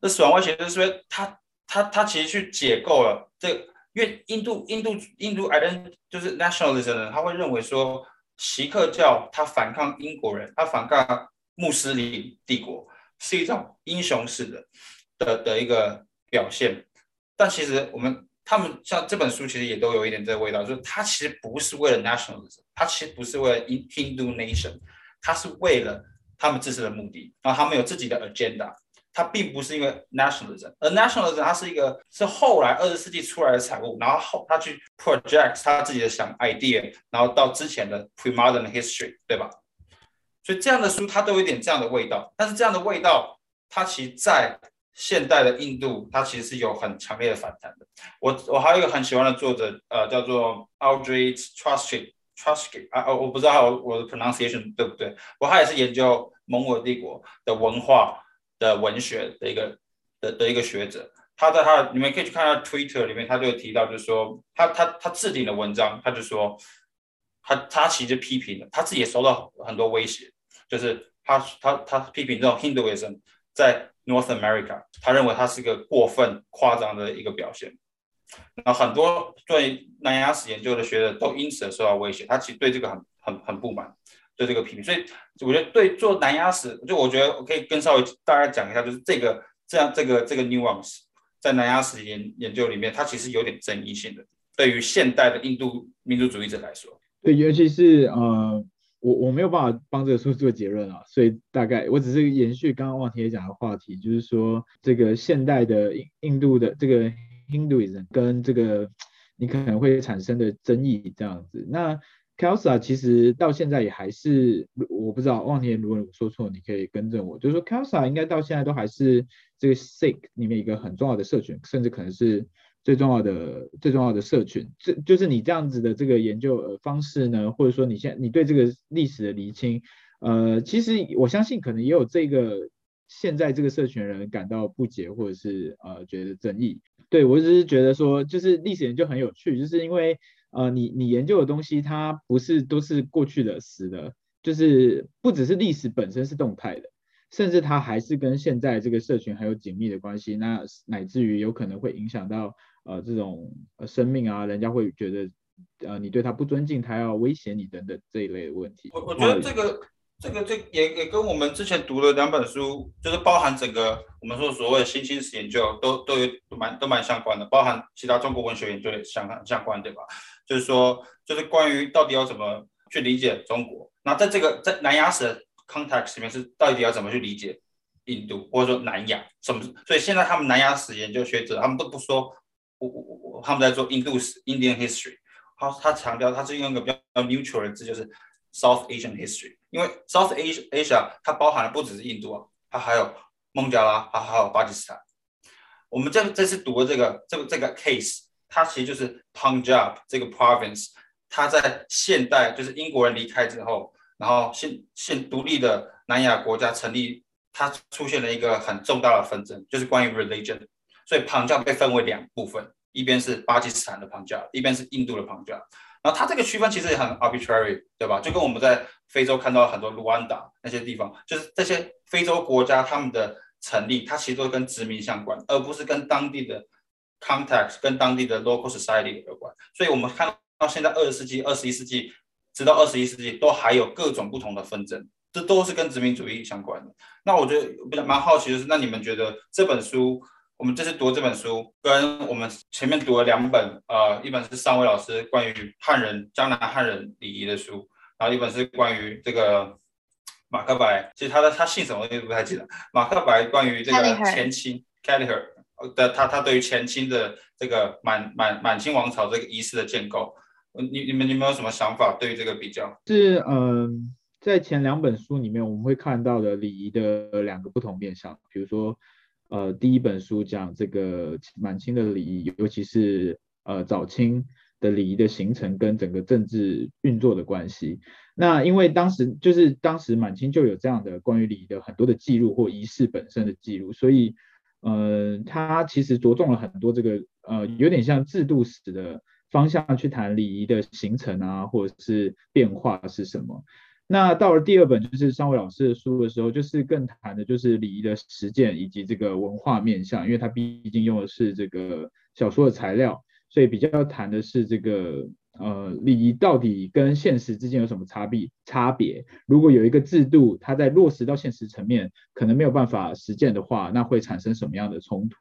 这死亡威胁就是说他他他其实去解构了这，因为印度印度印度艾伦就是 nationalism，他会认为说锡克教他反抗英国人，他反抗穆斯林帝国是一种英雄式的。的的一个表现，但其实我们他们像这本书其实也都有一点这个味道，就是它其实不是为了 nationalism，它其实不是为了 in Hindu nation，它是为了他们自身的目的，然后他们有自己的 agenda，它并不是因为 nationalism，而 nationalism 它是一个是后来二十世纪出来的产物，然后后他去 project 他自己的想 idea，然后到之前的 pre-modern history，对吧？所以这样的书它都有一点这样的味道，但是这样的味道它其实在现代的印度，它其实是有很强烈的反弹的。我我还有一个很喜欢的作者，呃，叫做 Audrey Truscott，Truscott 啊，我不知道我的 pronunciation 对不对。我他也是研究蒙古帝国的文化的文学的一个的的一个学者。他在他你们可以去看他 Twitter 里面，他就有提到，就是说他他他置顶的文章，他就说他他其实批评了，他自己也受到很多威胁，就是他他他批评这种 Hinduism 在 North America，他认为他是一个过分夸张的一个表现，那很多对南亚史研究的学者都因此而受到威胁，他其实对这个很很很不满，对这个批评，所以我觉得对做南亚史，就我觉得我可以跟稍微大家讲一下，就是这个这样这个这个 nuance 在南亚史研研究里面，它其实有点争议性的，对于现代的印度民族主义者来说，对，尤其是呃。我我没有办法帮这个书做结论啊，所以大概我只是延续刚刚望天讲的话题，就是说这个现代的印印度的这个 Hinduism 跟这个你可能会产生的争议这样子。那 Khalsa 其实到现在也还是，我不知道望天如果我说错，你可以更正我，就是说 Khalsa 应该到现在都还是这个 Sikh 里面一个很重要的社群，甚至可能是。最重要的最重要的社群，这就是你这样子的这个研究方式呢，或者说你现你对这个历史的厘清，呃，其实我相信可能也有这个现在这个社群人感到不解，或者是呃觉得争议。对，我只是觉得说，就是历史研究很有趣，就是因为呃你你研究的东西它不是都是过去的死的，就是不只是历史本身是动态的。甚至它还是跟现在这个社群很有紧密的关系，那乃至于有可能会影响到呃这种呃生命啊，人家会觉得呃你对他不尊敬，他要威胁你等等这一类的问题。我我觉得这个这个这也也跟我们之前读的两本书，就是包含整个我们说所谓的新兴史研究都都有蛮都蛮相关的，包含其他中国文学研究也相相关，对吧？就是说就是关于到底要怎么去理解中国，那在这个在南亚史。context 里面是到底要怎么去理解印度或者说南亚什么？所以现在他们南亚史研究学者，他们都不说我我我他们在做印度史 Indian history，他他强调他是用一个比较 neutral 的字，就是 South Asian history，因为 South Asia Asia 它包含的不只是印度啊，它还有孟加拉，它还有巴基斯坦。我们这这次读的这个这个这个 case，它其实就是 Punjab 这个 province，它在现代就是英国人离开之后。然后现现独立的南亚国家成立，它出现了一个很重大的纷争，就是关于 religion。所以旁加被分为两部分，一边是巴基斯坦的旁加，一边是印度的旁加。然后它这个区分其实也很 arbitrary，对吧？就跟我们在非洲看到很多卢安达那些地方，就是这些非洲国家他们的成立，它其实都跟殖民相关，而不是跟当地的 context、跟当地的 local society 有关。所以我们看到现在二十世纪、二十一世纪。直到二十一世纪，都还有各种不同的纷争，这都是跟殖民主义相关的。那我觉得比较蛮好奇的是，那你们觉得这本书，我们这次读这本书，跟我们前面读了两本，呃，一本是尚威老师关于汉人江南汉人礼仪的书，然后一本是关于这个马克白，其实他的他姓什么我也不太记得。马克白关于这个前清 Kelleher 的他他对于前清的这个满满满清王朝这个仪式的建构。你你们你们有什么想法？对于这个比较是嗯、呃，在前两本书里面，我们会看到的礼仪的两个不同面向。比如说，呃，第一本书讲这个满清的礼仪，尤其是呃早清的礼仪的形成跟整个政治运作的关系。那因为当时就是当时满清就有这样的关于礼仪的很多的记录或仪式本身的记录，所以呃，他其实着重了很多这个呃有点像制度史的。方向去谈礼仪的形成啊，或者是变化是什么？那到了第二本就是尚威老师的书的时候，就是更谈的就是礼仪的实践以及这个文化面向，因为他毕竟用的是这个小说的材料，所以比较要谈的是这个呃礼仪到底跟现实之间有什么差别？差别？如果有一个制度，它在落实到现实层面可能没有办法实践的话，那会产生什么样的冲突？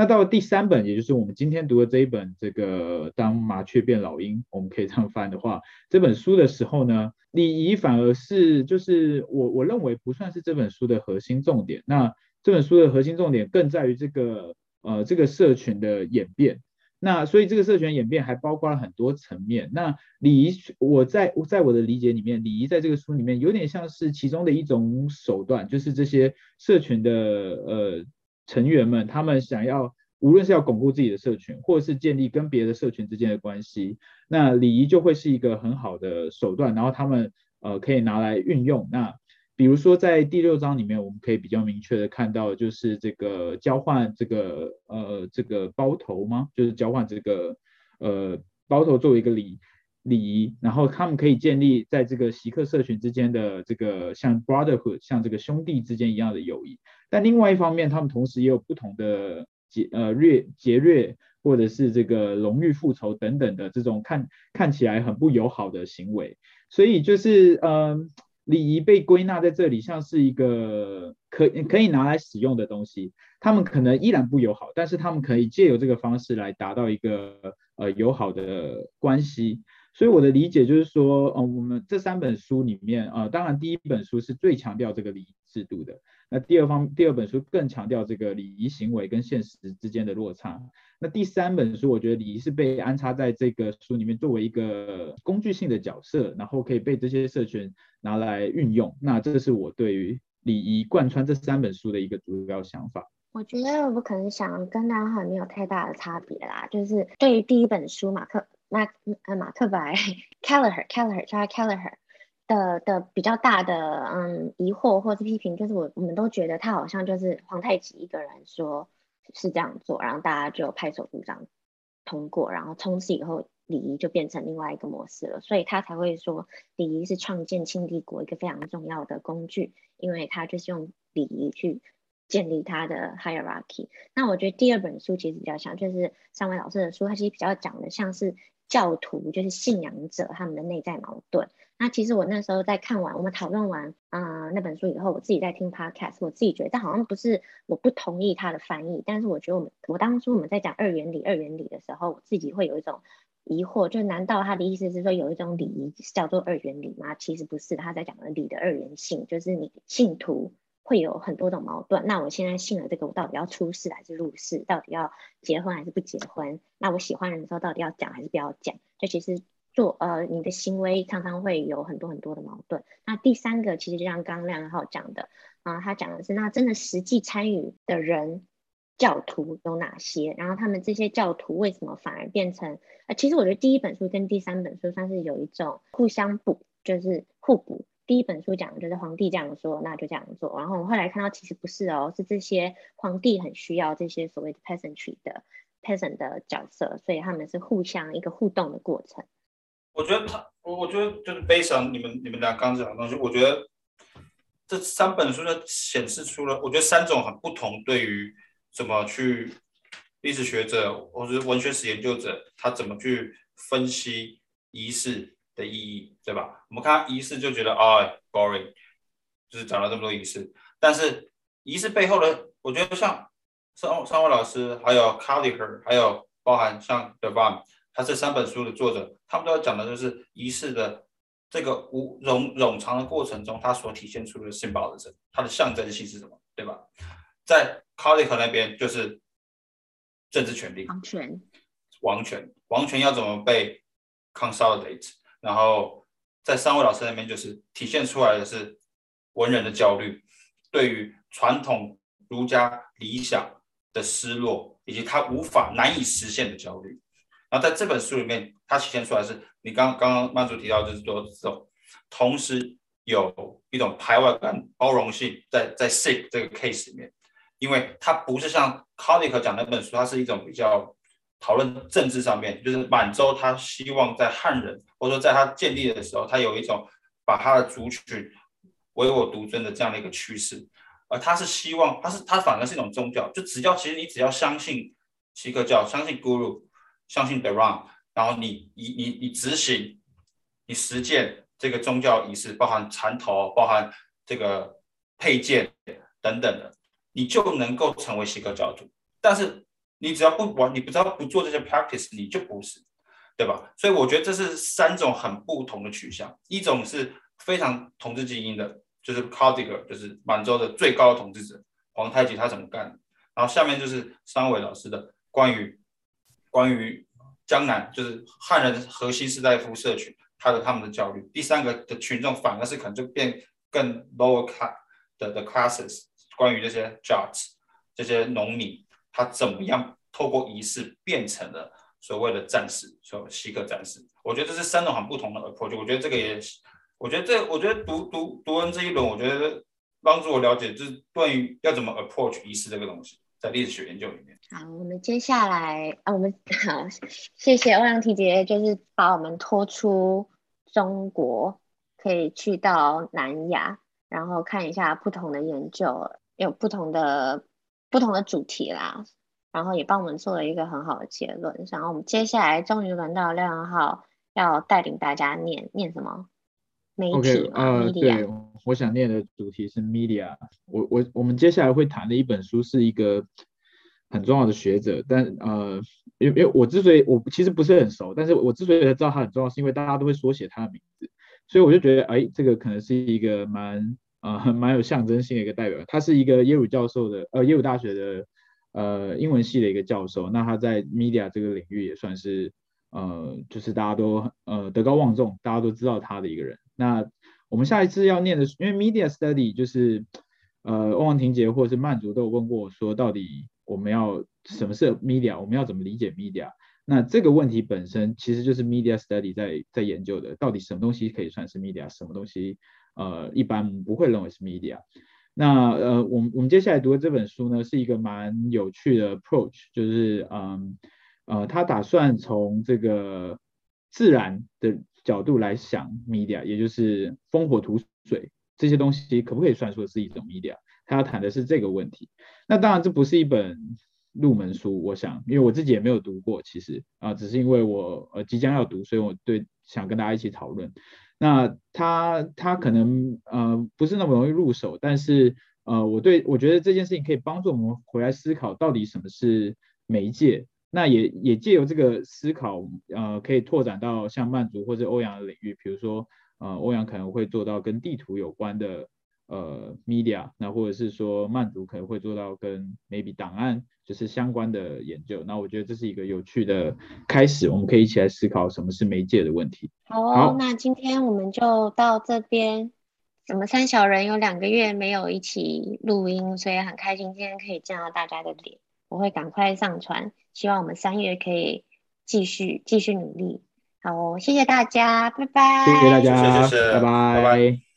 那到了第三本，也就是我们今天读的这一本，这个当麻雀变老鹰，我们可以这样翻的话，这本书的时候呢，礼仪反而是就是我我认为不算是这本书的核心重点。那这本书的核心重点更在于这个呃这个社群的演变。那所以这个社群演变还包括了很多层面。那礼仪我在我在我的理解里面，礼仪在这个书里面有点像是其中的一种手段，就是这些社群的呃。成员们，他们想要无论是要巩固自己的社群，或者是建立跟别的社群之间的关系，那礼仪就会是一个很好的手段，然后他们呃可以拿来运用。那比如说在第六章里面，我们可以比较明确的看到，就是这个交换这个呃这个包头吗？就是交换这个呃包头作为一个礼礼仪，然后他们可以建立在这个席克社群之间的这个像 brotherhood，像这个兄弟之间一样的友谊。但另外一方面，他们同时也有不同的劫呃掠劫掠，或者是这个荣誉复仇等等的这种看看起来很不友好的行为。所以就是呃礼仪被归纳在这里，像是一个可可以拿来使用的东西。他们可能依然不友好，但是他们可以借由这个方式来达到一个呃友好的关系。所以我的理解就是说，嗯，我们这三本书里面，呃，当然第一本书是最强调这个礼仪制度的，那第二方第二本书更强调这个礼仪行为跟现实之间的落差。那第三本书，我觉得礼仪是被安插在这个书里面作为一个工具性的角色，然后可以被这些社群拿来运用。那这是我对于礼仪贯穿这三本书的一个主要想法。我觉得我可能想跟大家没有太大的差别啦，就是对于第一本书马克马呃马克白 Kelleher Kelleher 叫 Kelleher 的的比较大的嗯疑惑或是批评，就是我我们都觉得他好像就是皇太极一个人说是这样做，然后大家就拍手鼓掌通过，然后从此以后礼仪就变成另外一个模式了，所以他才会说礼仪是创建清帝国一个非常重要的工具，因为他就是用礼仪去。建立他的 hierarchy。那我觉得第二本书其实比较像，就是三位老师的书，它其实比较讲的像是教徒，就是信仰者他们的内在矛盾。那其实我那时候在看完我们讨论完啊、那本书以后，我自己在听 podcast，我自己觉得好像不是我不同意他的翻译，但是我觉得我们我当初我们在讲二元理二元理的时候，我自己会有一种疑惑，就难道他的意思是说有一种礼仪叫做二元理吗？其实不是，他在讲的理的二元性，就是你信徒。会有很多种矛盾。那我现在信了这个，我到底要出世还是入世？到底要结婚还是不结婚？那我喜欢人的时候，到底要讲还是不要讲？这其实做呃，你的行为常常会有很多很多的矛盾。那第三个，其实就像刚刚亮浩讲的啊、他讲的是那真的实际参与的人，教徒有哪些？然后他们这些教徒为什么反而变成？呃，其实我觉得第一本书跟第三本书算是有一种互相补，就是互补。第一本书讲的就是皇帝这样说，那就这样做。然后我后来看到，其实不是哦，是这些皇帝很需要这些所谓的 peasantry 的 peasant 的角色，所以他们是互相一个互动的过程。我觉得他，我我觉得就是背上你们你们俩刚讲的东西，我觉得这三本书就显示出了，我觉得三种很不同对于怎么去历史学者或者文学史研究者，他怎么去分析仪式。的意义，对吧？我们看仪式就觉得啊、哦、boring，就是讲了这么多仪式。但是仪式背后的，我觉得像三三位老师，还有 Collier，还有包含像 De Vaan，他这三本书的作者，他们都要讲的就是仪式的这个无冗冗长的过程中，它所体现出的 symbolism，它的象征性是什么，对吧？在 Collier 那边就是政治权利，王权，王权，王权要怎么被 consolidate？然后在三位老师那边，就是体现出来的是文人的焦虑，对于传统儒家理想的失落，以及他无法难以实现的焦虑。然后在这本书里面，他体现出来是你刚刚刚曼祖提到，就是说这种同时有一种排外感、包容性在在 s i c k 这个 case 里面，因为它不是像 Colin 讲那本书，它是一种比较。讨论政治上面，就是满洲他希望在汉人，或者说在他建立的时候，他有一种把他的族群唯我独尊的这样的一个趋势，而他是希望，他是他反而是一种宗教，就只要其实你只要相信锡克教，相信 Guru，相信 The Ram，然后你你你你执行，你实践这个宗教仪式，包含缠头，包含这个佩件等等的，你就能够成为锡克教徒，但是。你只要不玩，你不知道不做这些 practice，你就不是，对吧？所以我觉得这是三种很不同的取向。一种是非常统治精英的，就是 Kadiga，就是满洲的最高统治者，皇太极他怎么干的。然后下面就是三位老师的关于关于江南，就是汉人核心士大夫社群，他的他们的焦虑。第三个的群众反而是可能就变更 lower class 的的 classes，关于这些 judges 这些农民。他怎么样透过仪式变成了所谓的战士，所谓锡克战士？我觉得这是三种很不同的 approach。我觉得这个也，我觉得这，我觉得读读读完这一轮，我觉得帮助我了解，就是关于要怎么 approach 仪式这个东西，在历史学研究里面。好，我们接下来啊，我们好，谢谢欧阳提杰，就是把我们拖出中国，可以去到南亚，然后看一下不同的研究，有不同的。不同的主题啦，然后也帮我们做了一个很好的结论。然后我们接下来终于轮到亮浩要带领大家念念什么媒体？OK，呃，对，我想念的主题是 media。我我我们接下来会谈的一本书是一个很重要的学者，但呃，因为因为我之所以我其实不是很熟，但是我之所以知道他很重要，是因为大家都会缩写他的名字，所以我就觉得，哎，这个可能是一个蛮呃蛮有象征性的一个代表。他是一个耶鲁教授的，呃，耶鲁大学的呃英文系的一个教授，那他在 media 这个领域也算是呃，就是大家都呃德高望重，大家都知道他的一个人。那我们下一次要念的，因为 media study 就是呃，欧阳婷杰或者是曼竹都有问过我说，到底。我们要什么是 media？我们要怎么理解 media？那这个问题本身其实就是 media study 在在研究的，到底什么东西可以算是 media，什么东西呃一般不会认为是 media。那呃，我们我们接下来读的这本书呢，是一个蛮有趣的 approach，就是嗯呃，他打算从这个自然的角度来想 media，也就是风火土水这些东西可不可以算作是一种 media？他要谈的是这个问题，那当然这不是一本入门书，我想，因为我自己也没有读过，其实啊，只是因为我呃即将要读，所以我对想跟大家一起讨论。那他他可能呃不是那么容易入手，但是呃我对我觉得这件事情可以帮助我们回来思考到底什么是媒介，那也也借由这个思考呃可以拓展到像曼族或者欧阳的领域，比如说呃欧阳可能会做到跟地图有关的。呃，media，那或者是说曼读可能会做到跟 maybe 档案就是相关的研究，那我觉得这是一个有趣的开始，我们可以一起来思考什么是媒介的问题。好哦，好，那今天我们就到这边。我们三小人有两个月没有一起录音，所以很开心今天可以见到大家的脸。我会赶快上传，希望我们三月可以继续继续努力。好哦，谢谢大家，拜拜。谢谢大家，谢谢谢谢拜拜。拜拜。